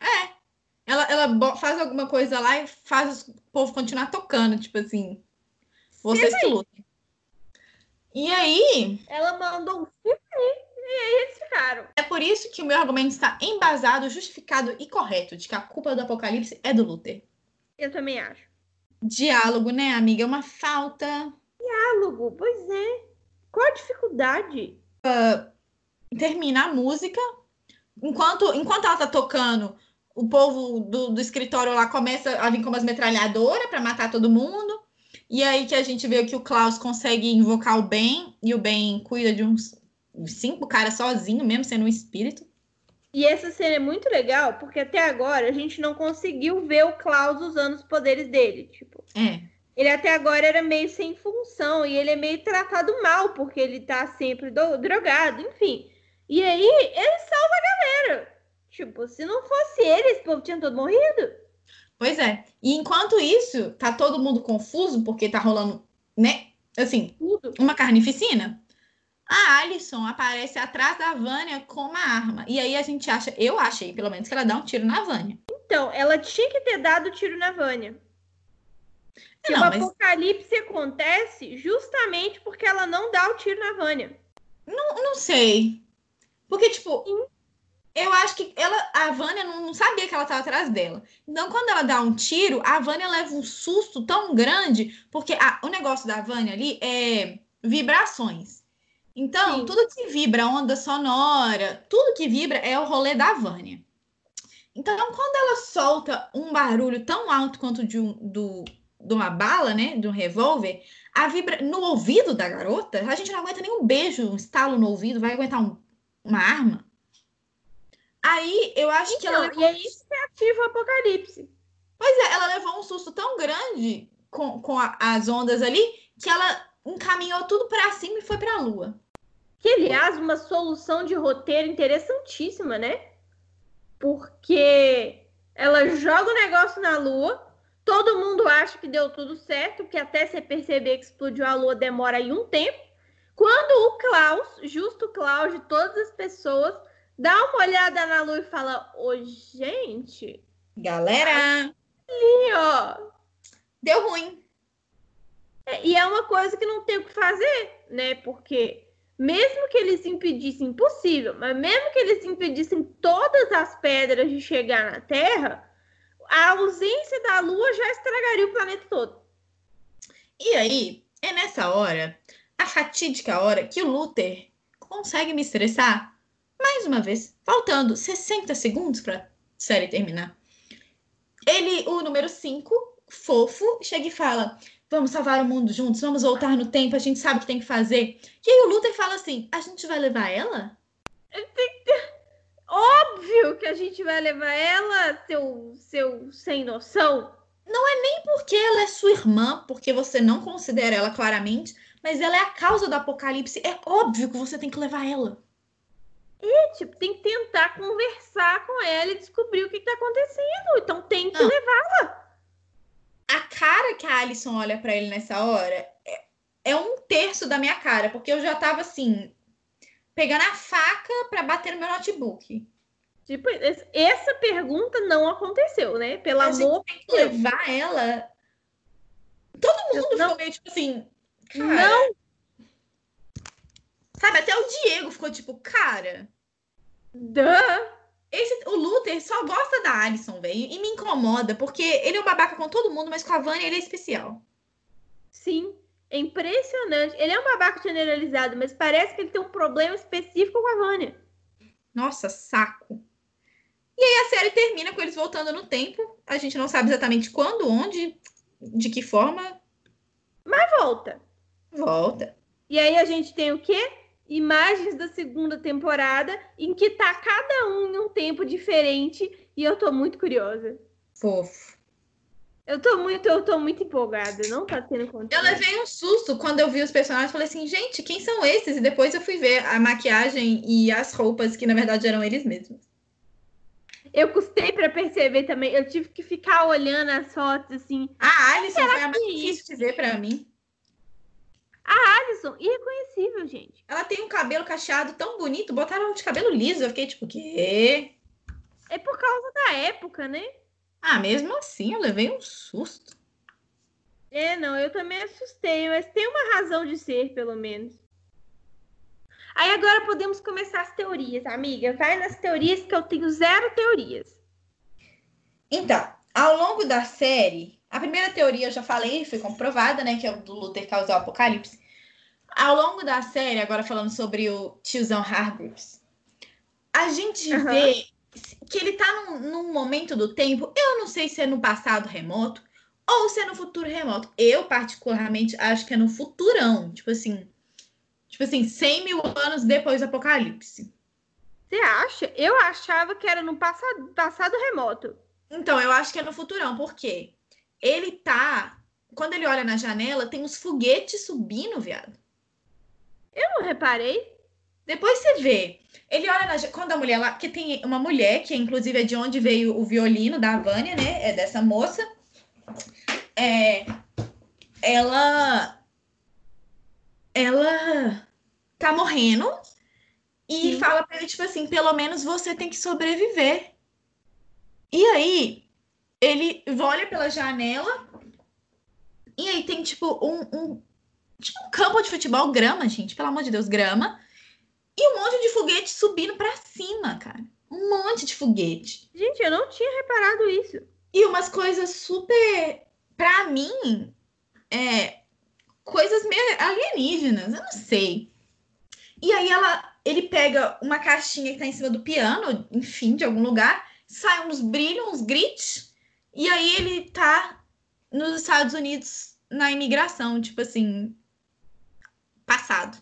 É. Ela, ela faz alguma coisa lá e faz o povo continuar tocando, tipo assim. Vocês que lutem. E aí, Ela mandou um filme e aí eles ficaram. é por isso que o meu argumento está embasado, justificado e correto, de que a culpa do apocalipse é do Luther. Eu também acho. Diálogo, né, amiga? É uma falta. Diálogo, pois é. Qual a dificuldade? Termina a música. Enquanto, enquanto ela tá tocando, o povo do, do escritório lá começa a vir com umas metralhadoras para matar todo mundo. E aí que a gente vê que o Klaus consegue invocar o Ben, e o Ben cuida de uns cinco caras sozinho, mesmo sendo um espírito. E essa cena é muito legal, porque até agora a gente não conseguiu ver o Klaus usando os poderes dele. Tipo, É. ele até agora era meio sem função e ele é meio tratado mal, porque ele tá sempre do- drogado, enfim. E aí ele salva a galera. Tipo, se não fosse ele, esse povo tinha todo morrido. Pois é. E enquanto isso, tá todo mundo confuso, porque tá rolando, né? Assim, Tudo. uma carnificina. A Alison aparece atrás da Vânia com uma arma. E aí a gente acha, eu achei, pelo menos, que ela dá um tiro na Vânia. Então, ela tinha que ter dado tiro na Vânia. Tipo, não, o mas apocalipse acontece justamente porque ela não dá o tiro na Vânia. eu não sei. Porque, tipo, eu acho que ela, a Vânia não, sabia que ela tava atrás dela. Então, quando ela dá um tiro, a Vânia leva um susto tão grande, porque a- o negócio da Vânia ali é vibrações. Então, Sim. tudo que vibra, onda sonora, tudo que vibra é o rolê da Vânia. Então, quando ela solta um barulho tão alto quanto de, um, do, de uma bala, né? De um revólver, a vibra no ouvido da garota, a gente não aguenta nem um beijo, um estalo no ouvido, vai aguentar um- uma arma. Aí eu acho que ela Então, e é isso que ativa o apocalipse. Pois é, ela levou um susto tão grande com, com a- as ondas ali que ela encaminhou tudo pra cima e foi pra lua. Que, aliás, uma solução de roteiro interessantíssima, né? Porque ela joga o negócio na lua, todo mundo acha que deu tudo certo, que até você perceber que explodiu a lua demora aí um tempo. Quando o Klaus, justo o Klaus de todas as pessoas, dá uma olhada na lua e fala: Ô, gente, Galera, e ó, deu ruim. É, E é uma coisa que não tem o que fazer, né? Porque mesmo que eles impedissem, impossível, mas mesmo que eles impedissem todas as pedras de chegar na Terra, a ausência da Lua já estragaria o planeta todo. E aí, é nessa hora, a fatídica hora, que o Luther consegue me estressar mais uma vez, faltando 60 segundos para série terminar. Ele, o número 5, fofo, chega e fala: Vamos salvar o mundo juntos, vamos voltar no tempo, a gente sabe o que tem que fazer. E aí o Luther fala assim: A gente vai levar ela? Óbvio que a gente vai levar ela, seu, seu sem noção. Não é nem porque ela é sua irmã, porque você não considera ela claramente, mas ela é a causa do apocalipse. É óbvio que você tem que levar ela. E, tipo, tem que tentar conversar com ela e descobrir o que, está acontecendo. Então tem que levá-la. A cara que a Alison olha para ele nessa hora é, é, um terço da minha cara, porque eu já tava assim, pegando a faca para bater no meu notebook. Tipo, essa pergunta não aconteceu, né? Pelo a amor de Deus. levar ela. Todo mundo não... ficou meio tipo assim. Cara... Não! Sabe, até o Diego ficou tipo, cara. Duh! Esse, o Luther só gosta da Alison, velho. E me incomoda, porque ele é um babaca com todo mundo, mas com a Vânia ele é especial. Sim, é impressionante. Ele é um babaca generalizado, mas parece que ele tem um problema específico com a Vânia. Nossa, saco. E aí a série termina com eles voltando no tempo. A gente não sabe exatamente quando, onde, de que forma. Mas volta. Volta. E aí a gente tem o quê? Imagens da segunda temporada em que tá cada um em um tempo diferente e eu tô muito curiosa. Fofo. Eu tô muito, eu tô muito empolgada, não tá tendo conta. Eu levei um susto quando eu vi os personagens, falei assim, gente, quem são esses? E depois eu fui ver a maquiagem e as roupas que na verdade eram eles mesmos. Eu custei para perceber também. Eu tive que ficar olhando as fotos assim. A Alison foi a mais difícil de ver para mim. A Alison, irreconhecível, gente. Ela tem um cabelo cacheado tão bonito, botaram ela de cabelo liso. Eu fiquei tipo, quê? É por causa da época, né? Ah, mesmo assim, eu levei um susto. É, não, eu também assustei, mas tem uma razão de ser, pelo menos. Aí agora podemos começar as teorias, amiga. Vai nas teorias que eu tenho zero teorias. Então, ao longo da série, a primeira teoria eu já falei, foi comprovada, né? Que é o do Luther causar o apocalipse. Ao longo da série, agora falando sobre o tiozão Hargreaves, a gente uhum. vê que ele tá num, num, momento do tempo, eu não sei se é no passado remoto ou se é no futuro remoto. Eu, particularmente, acho que é no futurão. Tipo assim, Tipo assim, 100 mil anos depois do apocalipse. Você acha? Eu achava que era no passado, passado remoto. Então, eu acho que é no futurão, porque ele tá. Quando ele olha na janela, tem uns foguetes subindo, viado. Eu não reparei. Depois você vê. Ele olha na. Quando a mulher lá. Que tem uma mulher, que inclusive é de onde veio o violino da Vânia, né? É dessa moça. É. Ela ela tá morrendo e Sim. fala pra ele, tipo assim, pelo menos você tem que sobreviver. E aí, ele olha pela janela e aí tem, tipo, um, um, tipo, um campo de futebol, grama, gente, pelo amor de Deus, grama. E um monte de foguete subindo para cima, cara. Um monte de foguete. Gente, eu não tinha reparado isso. E umas coisas super. Pra mim, é, coisas meio alienígenas, eu não sei. E aí ela, ele pega uma caixinha que tá em cima do piano, enfim, de algum lugar, sai uns brilhos, uns gritos, e aí ele tá nos Estados Unidos na imigração, tipo assim, passado.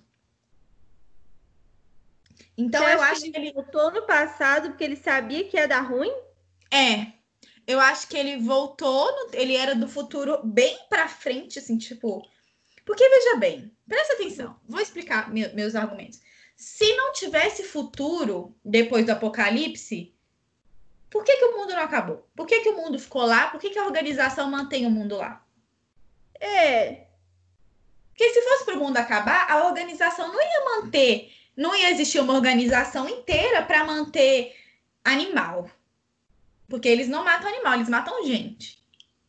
Então eu acho que ele, ele voltou no passado porque ele sabia que ia dar ruim? É. Eu acho que ele voltou, no... ele era do futuro bem para frente, assim, tipo, porque veja bem, presta atenção, vou explicar meu, meus argumentos. Se não tivesse futuro depois do apocalipse, por que, que o mundo não acabou? Por que, que o mundo ficou lá? Por que, que a organização mantém o mundo lá? É. Porque se fosse para o mundo acabar, a organização não ia manter, não ia existir uma organização inteira para manter animal. Porque eles não matam animal, eles matam gente.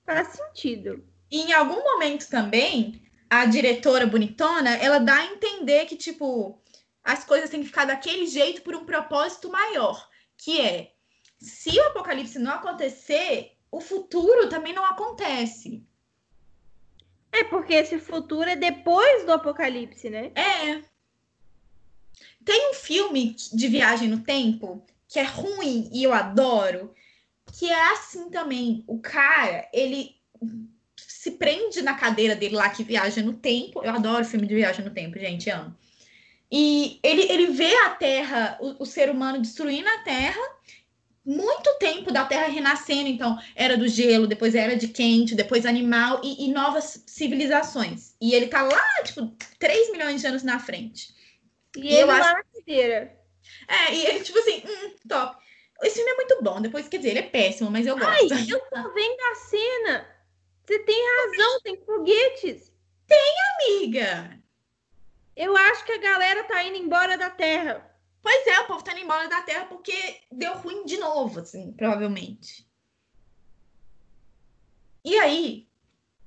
Faz sentido. E em algum momento também, a diretora bonitona, ela dá a entender que, tipo, as coisas têm que ficar daquele jeito por um propósito maior, que é, se o apocalipse não acontecer, o futuro também não acontece. É, porque esse futuro é depois do apocalipse, né? É. Tem um filme de viagem no tempo que é ruim e eu adoro, que é assim também. O cara, ele se prende na cadeira dele lá que viaja no tempo. Eu adoro filme de viagem no tempo, gente, amo. E ele, ele vê a Terra, o, o ser humano destruindo a Terra, muito tempo da Terra renascendo, então era do gelo, depois era de quente, depois animal e, e novas civilizações. E ele tá lá, tipo, 3 milhões de anos na frente. E, e ele lá acho... na cadeira. É, e ele, tipo assim, hum, top. Esse filme é muito bom, depois, quer dizer, ele é péssimo, mas eu gosto. Ai, eu tô vendo a cena. Você tem razão, tem foguetes. Tem, amiga. Eu acho que a galera tá indo embora da Terra. Pois é, o povo tá indo embora da Terra porque deu ruim de novo, assim, provavelmente. E aí,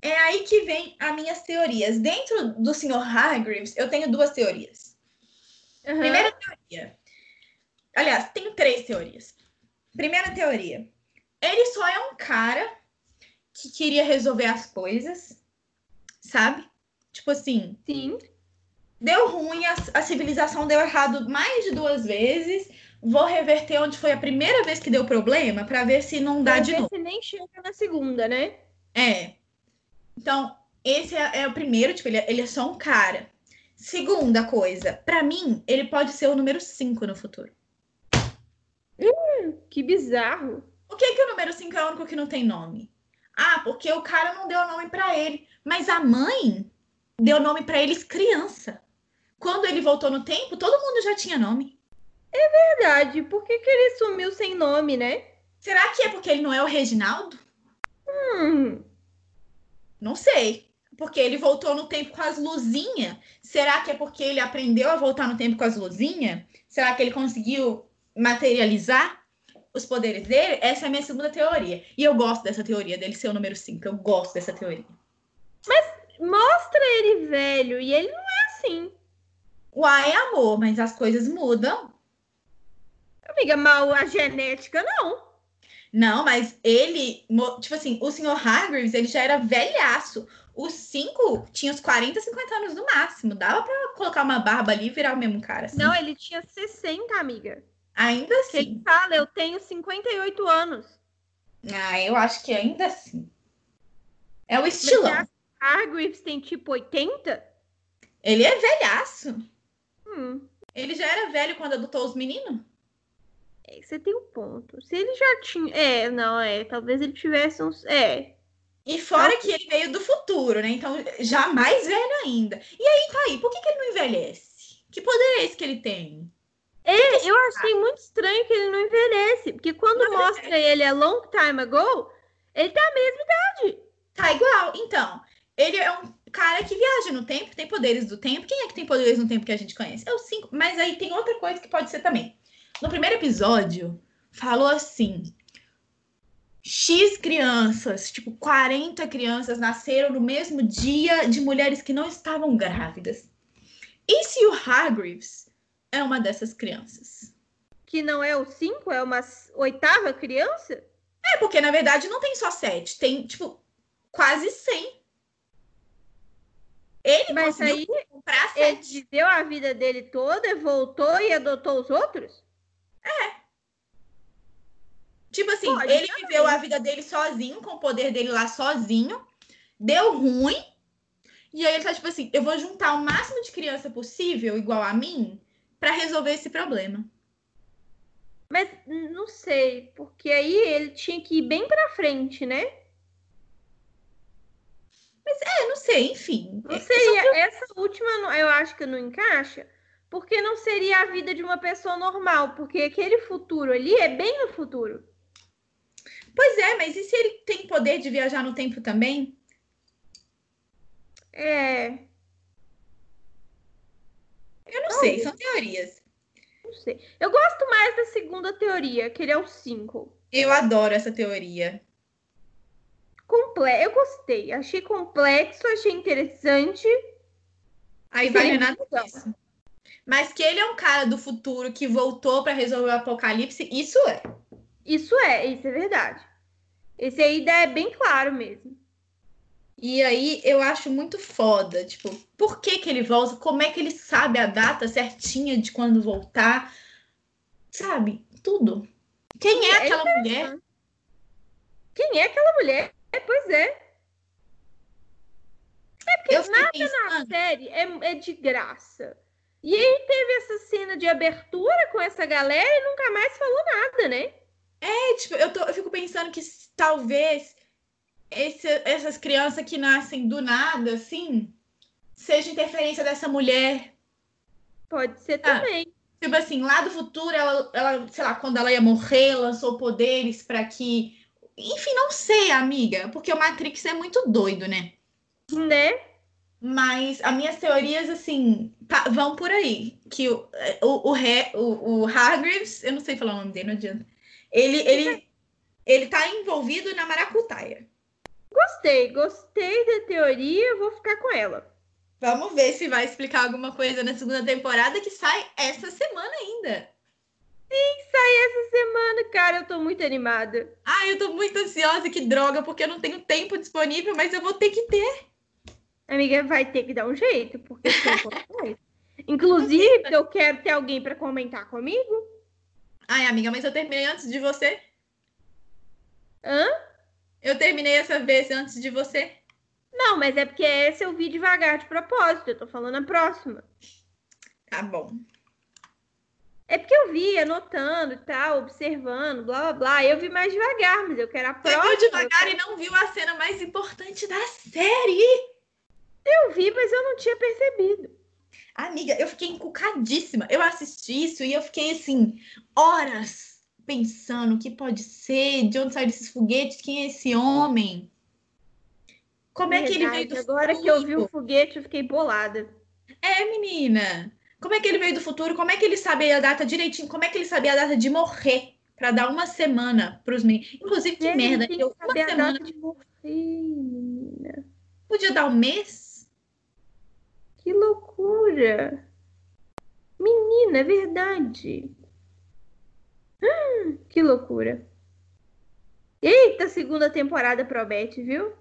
é aí que vem as minhas teorias. Dentro do Sr. Hargreaves, eu tenho duas teorias. Uhum. Primeira teoria. Aliás, tem três teorias. Primeira teoria. Ele só é um cara que queria resolver as coisas, sabe? Tipo assim. Sim deu ruim, a, a, civilização deu errado mais de duas vezes. Vou reverter onde foi a primeira vez que deu problema para ver se não dá pra de ver novo. Se nem chega na segunda, né? É. Então, esse é, é o primeiro, tipo, ele, é, ele, é só um cara. Segunda coisa, para mim, ele pode ser o número 5 no futuro. Hum, que bizarro. Por que, que o número 5 é o único que não tem nome? Ah, porque o cara não deu nome para ele. Mas a mãe deu nome para eles criança. Quando ele voltou no tempo, todo mundo já tinha nome. É verdade. Por que, que ele sumiu sem nome, né? Será que é porque ele não é o Reginaldo? Hum. Não sei. Porque ele voltou no tempo com as luzinhas. Será que é porque ele aprendeu a voltar no tempo com as luzinhas? Será que ele conseguiu materializar os poderes dele? Essa é a minha segunda teoria. E eu gosto dessa teoria dele ser o número 5. Eu gosto dessa teoria. Mas mostra ele velho e ele não é assim. Uai, amor, mas as coisas mudam. Amiga, mal a genética não. Não, mas ele, tipo assim, o senhor Hargreaves, ele já era velhaço. Os cinco tinha uns 40, 50 anos no máximo. Dava pra colocar uma barba ali e virar o mesmo cara. Assim. Não, ele tinha 60, amiga. Ainda assim. Ele fala, eu tenho 58 anos. Ah, eu acho que ainda assim. É o estilão. Hargreaves tem tipo 80? Ele é velhaço. Hum. Ele já era velho quando adotou os meninos? É, você tem um ponto. Se ele já tinha. É, não, é. Talvez ele tivesse uns. É. E fora que ele veio do futuro, né? Então, já mais velho ainda. E aí, tá aí, por que, que ele não envelhece? Que poder é esse que ele tem? É, eu achei muito estranho que ele não envelhece. Porque quando não mostra é. ele a long time ago, ele tá a mesma idade. Tá igual. Então, ele é um cara que viaja no tempo, tem poderes do tempo. Quem é que tem poderes no tempo que a gente conhece? É o cinco. Mas aí tem outra coisa que pode ser também. No primeiro episódio, falou assim: X crianças, tipo 40 crianças, nasceram no mesmo dia de mulheres que não estavam grávidas. E se o Hargreaves é uma dessas crianças? Que não é o 5, é uma oitava criança? É, porque na verdade não tem só sete, tem tipo quase 100 ele Mas aí comprar ele viveu a vida dele toda, voltou e adotou os outros? É. Tipo assim, Pode, ele viveu a vida dele sozinho, com o poder dele lá sozinho, deu ruim, e aí ele tá tipo assim, eu vou juntar o máximo de criança possível, igual a mim, para resolver esse problema. Mas não sei, porque aí ele tinha que ir bem para frente, né? Mas é, não sei, enfim. Não seria, que... essa última eu acho que não encaixa, porque não seria a vida de uma pessoa normal, porque aquele futuro ali é bem no futuro. Pois é, mas e se ele tem poder de viajar no tempo também? É. Eu não, não sei, são teorias. Não sei. Eu gosto mais da segunda teoria, que ele é o 5. Eu adoro essa teoria. Comple eu gostei, achei complexo, achei interessante. Aí vai disso. Mas que ele é um cara do futuro que voltou para resolver o apocalipse, isso é. Isso é, isso é verdade. Esse aí é bem claro mesmo. E aí eu acho muito foda, tipo, por que que ele volta? Como é que ele sabe a data certinha de quando voltar? Sabe? Tudo. Quem é, é aquela mulher? Quem é aquela mulher? É, pois é. É porque nada pensando... na série é, é de graça. E aí teve essa cena de abertura com essa galera e nunca mais falou nada, né? É, tipo, eu, tô, eu fico pensando que talvez esse, essas crianças que nascem do nada, assim, seja interferência dessa mulher. Pode ser ah, também. Tipo assim, lá do futuro, ela, ela, sei lá, quando ela ia morrer, lançou poderes para que. Enfim, não sei, amiga, porque o Matrix é muito doido, né? Né? Mas as minhas teorias, assim, tá, vão por aí. Que o, o, o, o, o Hargreaves, eu não sei falar o nome dele, não adianta. Ele, ele, ele tá envolvido na maracutaia. Gostei, gostei da teoria, vou ficar com ela. Vamos ver se vai explicar alguma coisa na segunda temporada que sai essa semana ainda. Sim, sai essa semana, cara. Eu tô muito animada. Ah, eu tô muito ansiosa, que droga, porque eu não tenho tempo disponível, mas eu vou ter que ter. Amiga, vai ter que dar um jeito, porque Inclusive, eu quero ter alguém para comentar comigo. Ai, amiga, mas eu terminei antes de você. Hã? Eu terminei essa vez antes de você. Não, mas é porque esse eu vi devagar de propósito. Eu tô falando a próxima. Tá bom. É porque eu vi anotando e tal, observando, blá blá blá. Eu vi mais devagar, mas eu quero a próxima. Você viu devagar e não viu a cena mais importante da série. Eu vi, mas eu não tinha percebido. Amiga, eu fiquei encucadíssima. Eu assisti isso e eu fiquei assim, horas pensando o que pode ser, de onde saem esses foguetes, quem é esse homem? Como é que ele veio do Agora futuro? que eu vi o foguete, eu fiquei bolada. É, menina. Como é que ele veio do futuro? Como é que ele sabia a data direitinho? Como é que ele sabia a data de morrer? Para dar uma semana para os meninos. Inclusive, que merda. Que eu, uma semana de morrer. Podia dar um mês? Que loucura! Menina, é verdade. Hum, que loucura. Eita, segunda temporada promete, viu?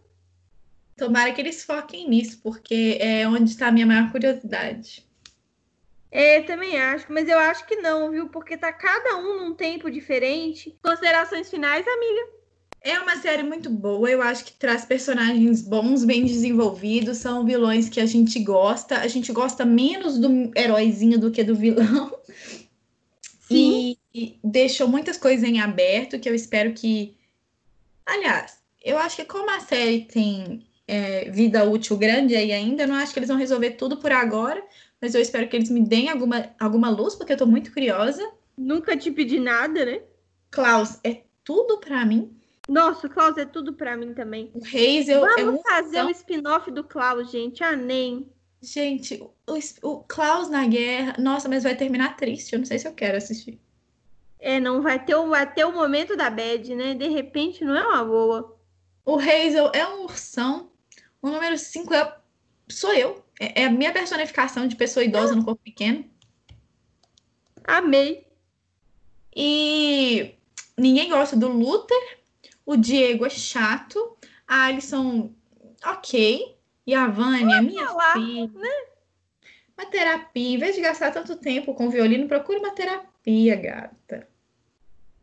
Tomara que eles foquem nisso, porque é onde está a minha maior curiosidade. É, também acho, mas eu acho que não, viu? Porque tá cada um num tempo diferente. Considerações finais, amiga? É uma série muito boa, eu acho que traz personagens bons, bem desenvolvidos, são vilões que a gente gosta. A gente gosta menos do heróizinho do que do vilão. Sim. E, e deixou muitas coisas em aberto que eu espero que. Aliás, eu acho que como a série tem é, vida útil grande aí ainda, eu não acho que eles vão resolver tudo por agora, mas eu espero que eles me deem alguma, alguma luz, porque eu tô muito curiosa. Nunca te pedi nada, né? Klaus, é tudo para mim. Nossa, o Klaus é tudo para mim também. O Hazel é Vamos é fazer o um spin-off do Klaus, gente. Nem. Gente, o, o Klaus na guerra. Nossa, mas vai terminar triste. Eu não sei se eu quero assistir. É, não vai ter, o, vai ter o momento da bad, né? De repente não é uma boa. O Hazel é um ursão. O número 5 é, sou eu. É, é, a minha personificação de pessoa idosa ah. no corpo pequeno. Amei. E ninguém gosta do Luther. O Diego é chato. A Alison, ok. E a Vânia, minha lá, filha. Né? Uma terapia. Em vez de gastar tanto tempo com violino, procure uma terapia, gata.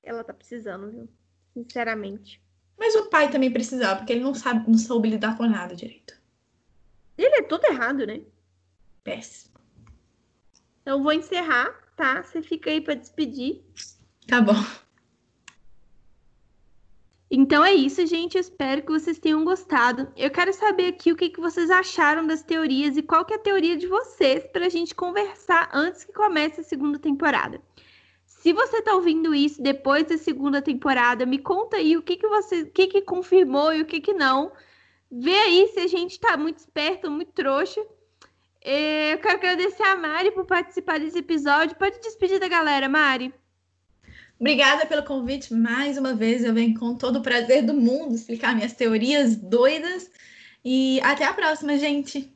Ela tá precisando, viu? Sinceramente. Mas o pai também precisava, porque ele não sabe, não soube lidar com nada direito. Ele é tudo errado, né? Péssimo. Então vou encerrar, tá? Você fica aí para despedir. Tá bom. Então é isso, gente. Eu espero que vocês tenham gostado. Eu quero saber aqui o que, que vocês acharam das teorias e qual que é a teoria de vocês para a gente conversar antes que comece a segunda temporada. Se você está ouvindo isso depois da segunda temporada, me conta aí o que, que você, o que, que confirmou e o que, que não. Vê aí se a gente está muito esperto muito trouxa. É, eu quero agradecer a Mari por participar desse episódio. Pode despedir da galera, Mari. Obrigada pelo convite mais uma vez. Eu venho com todo o prazer do mundo explicar minhas teorias doidas. E até a próxima, gente!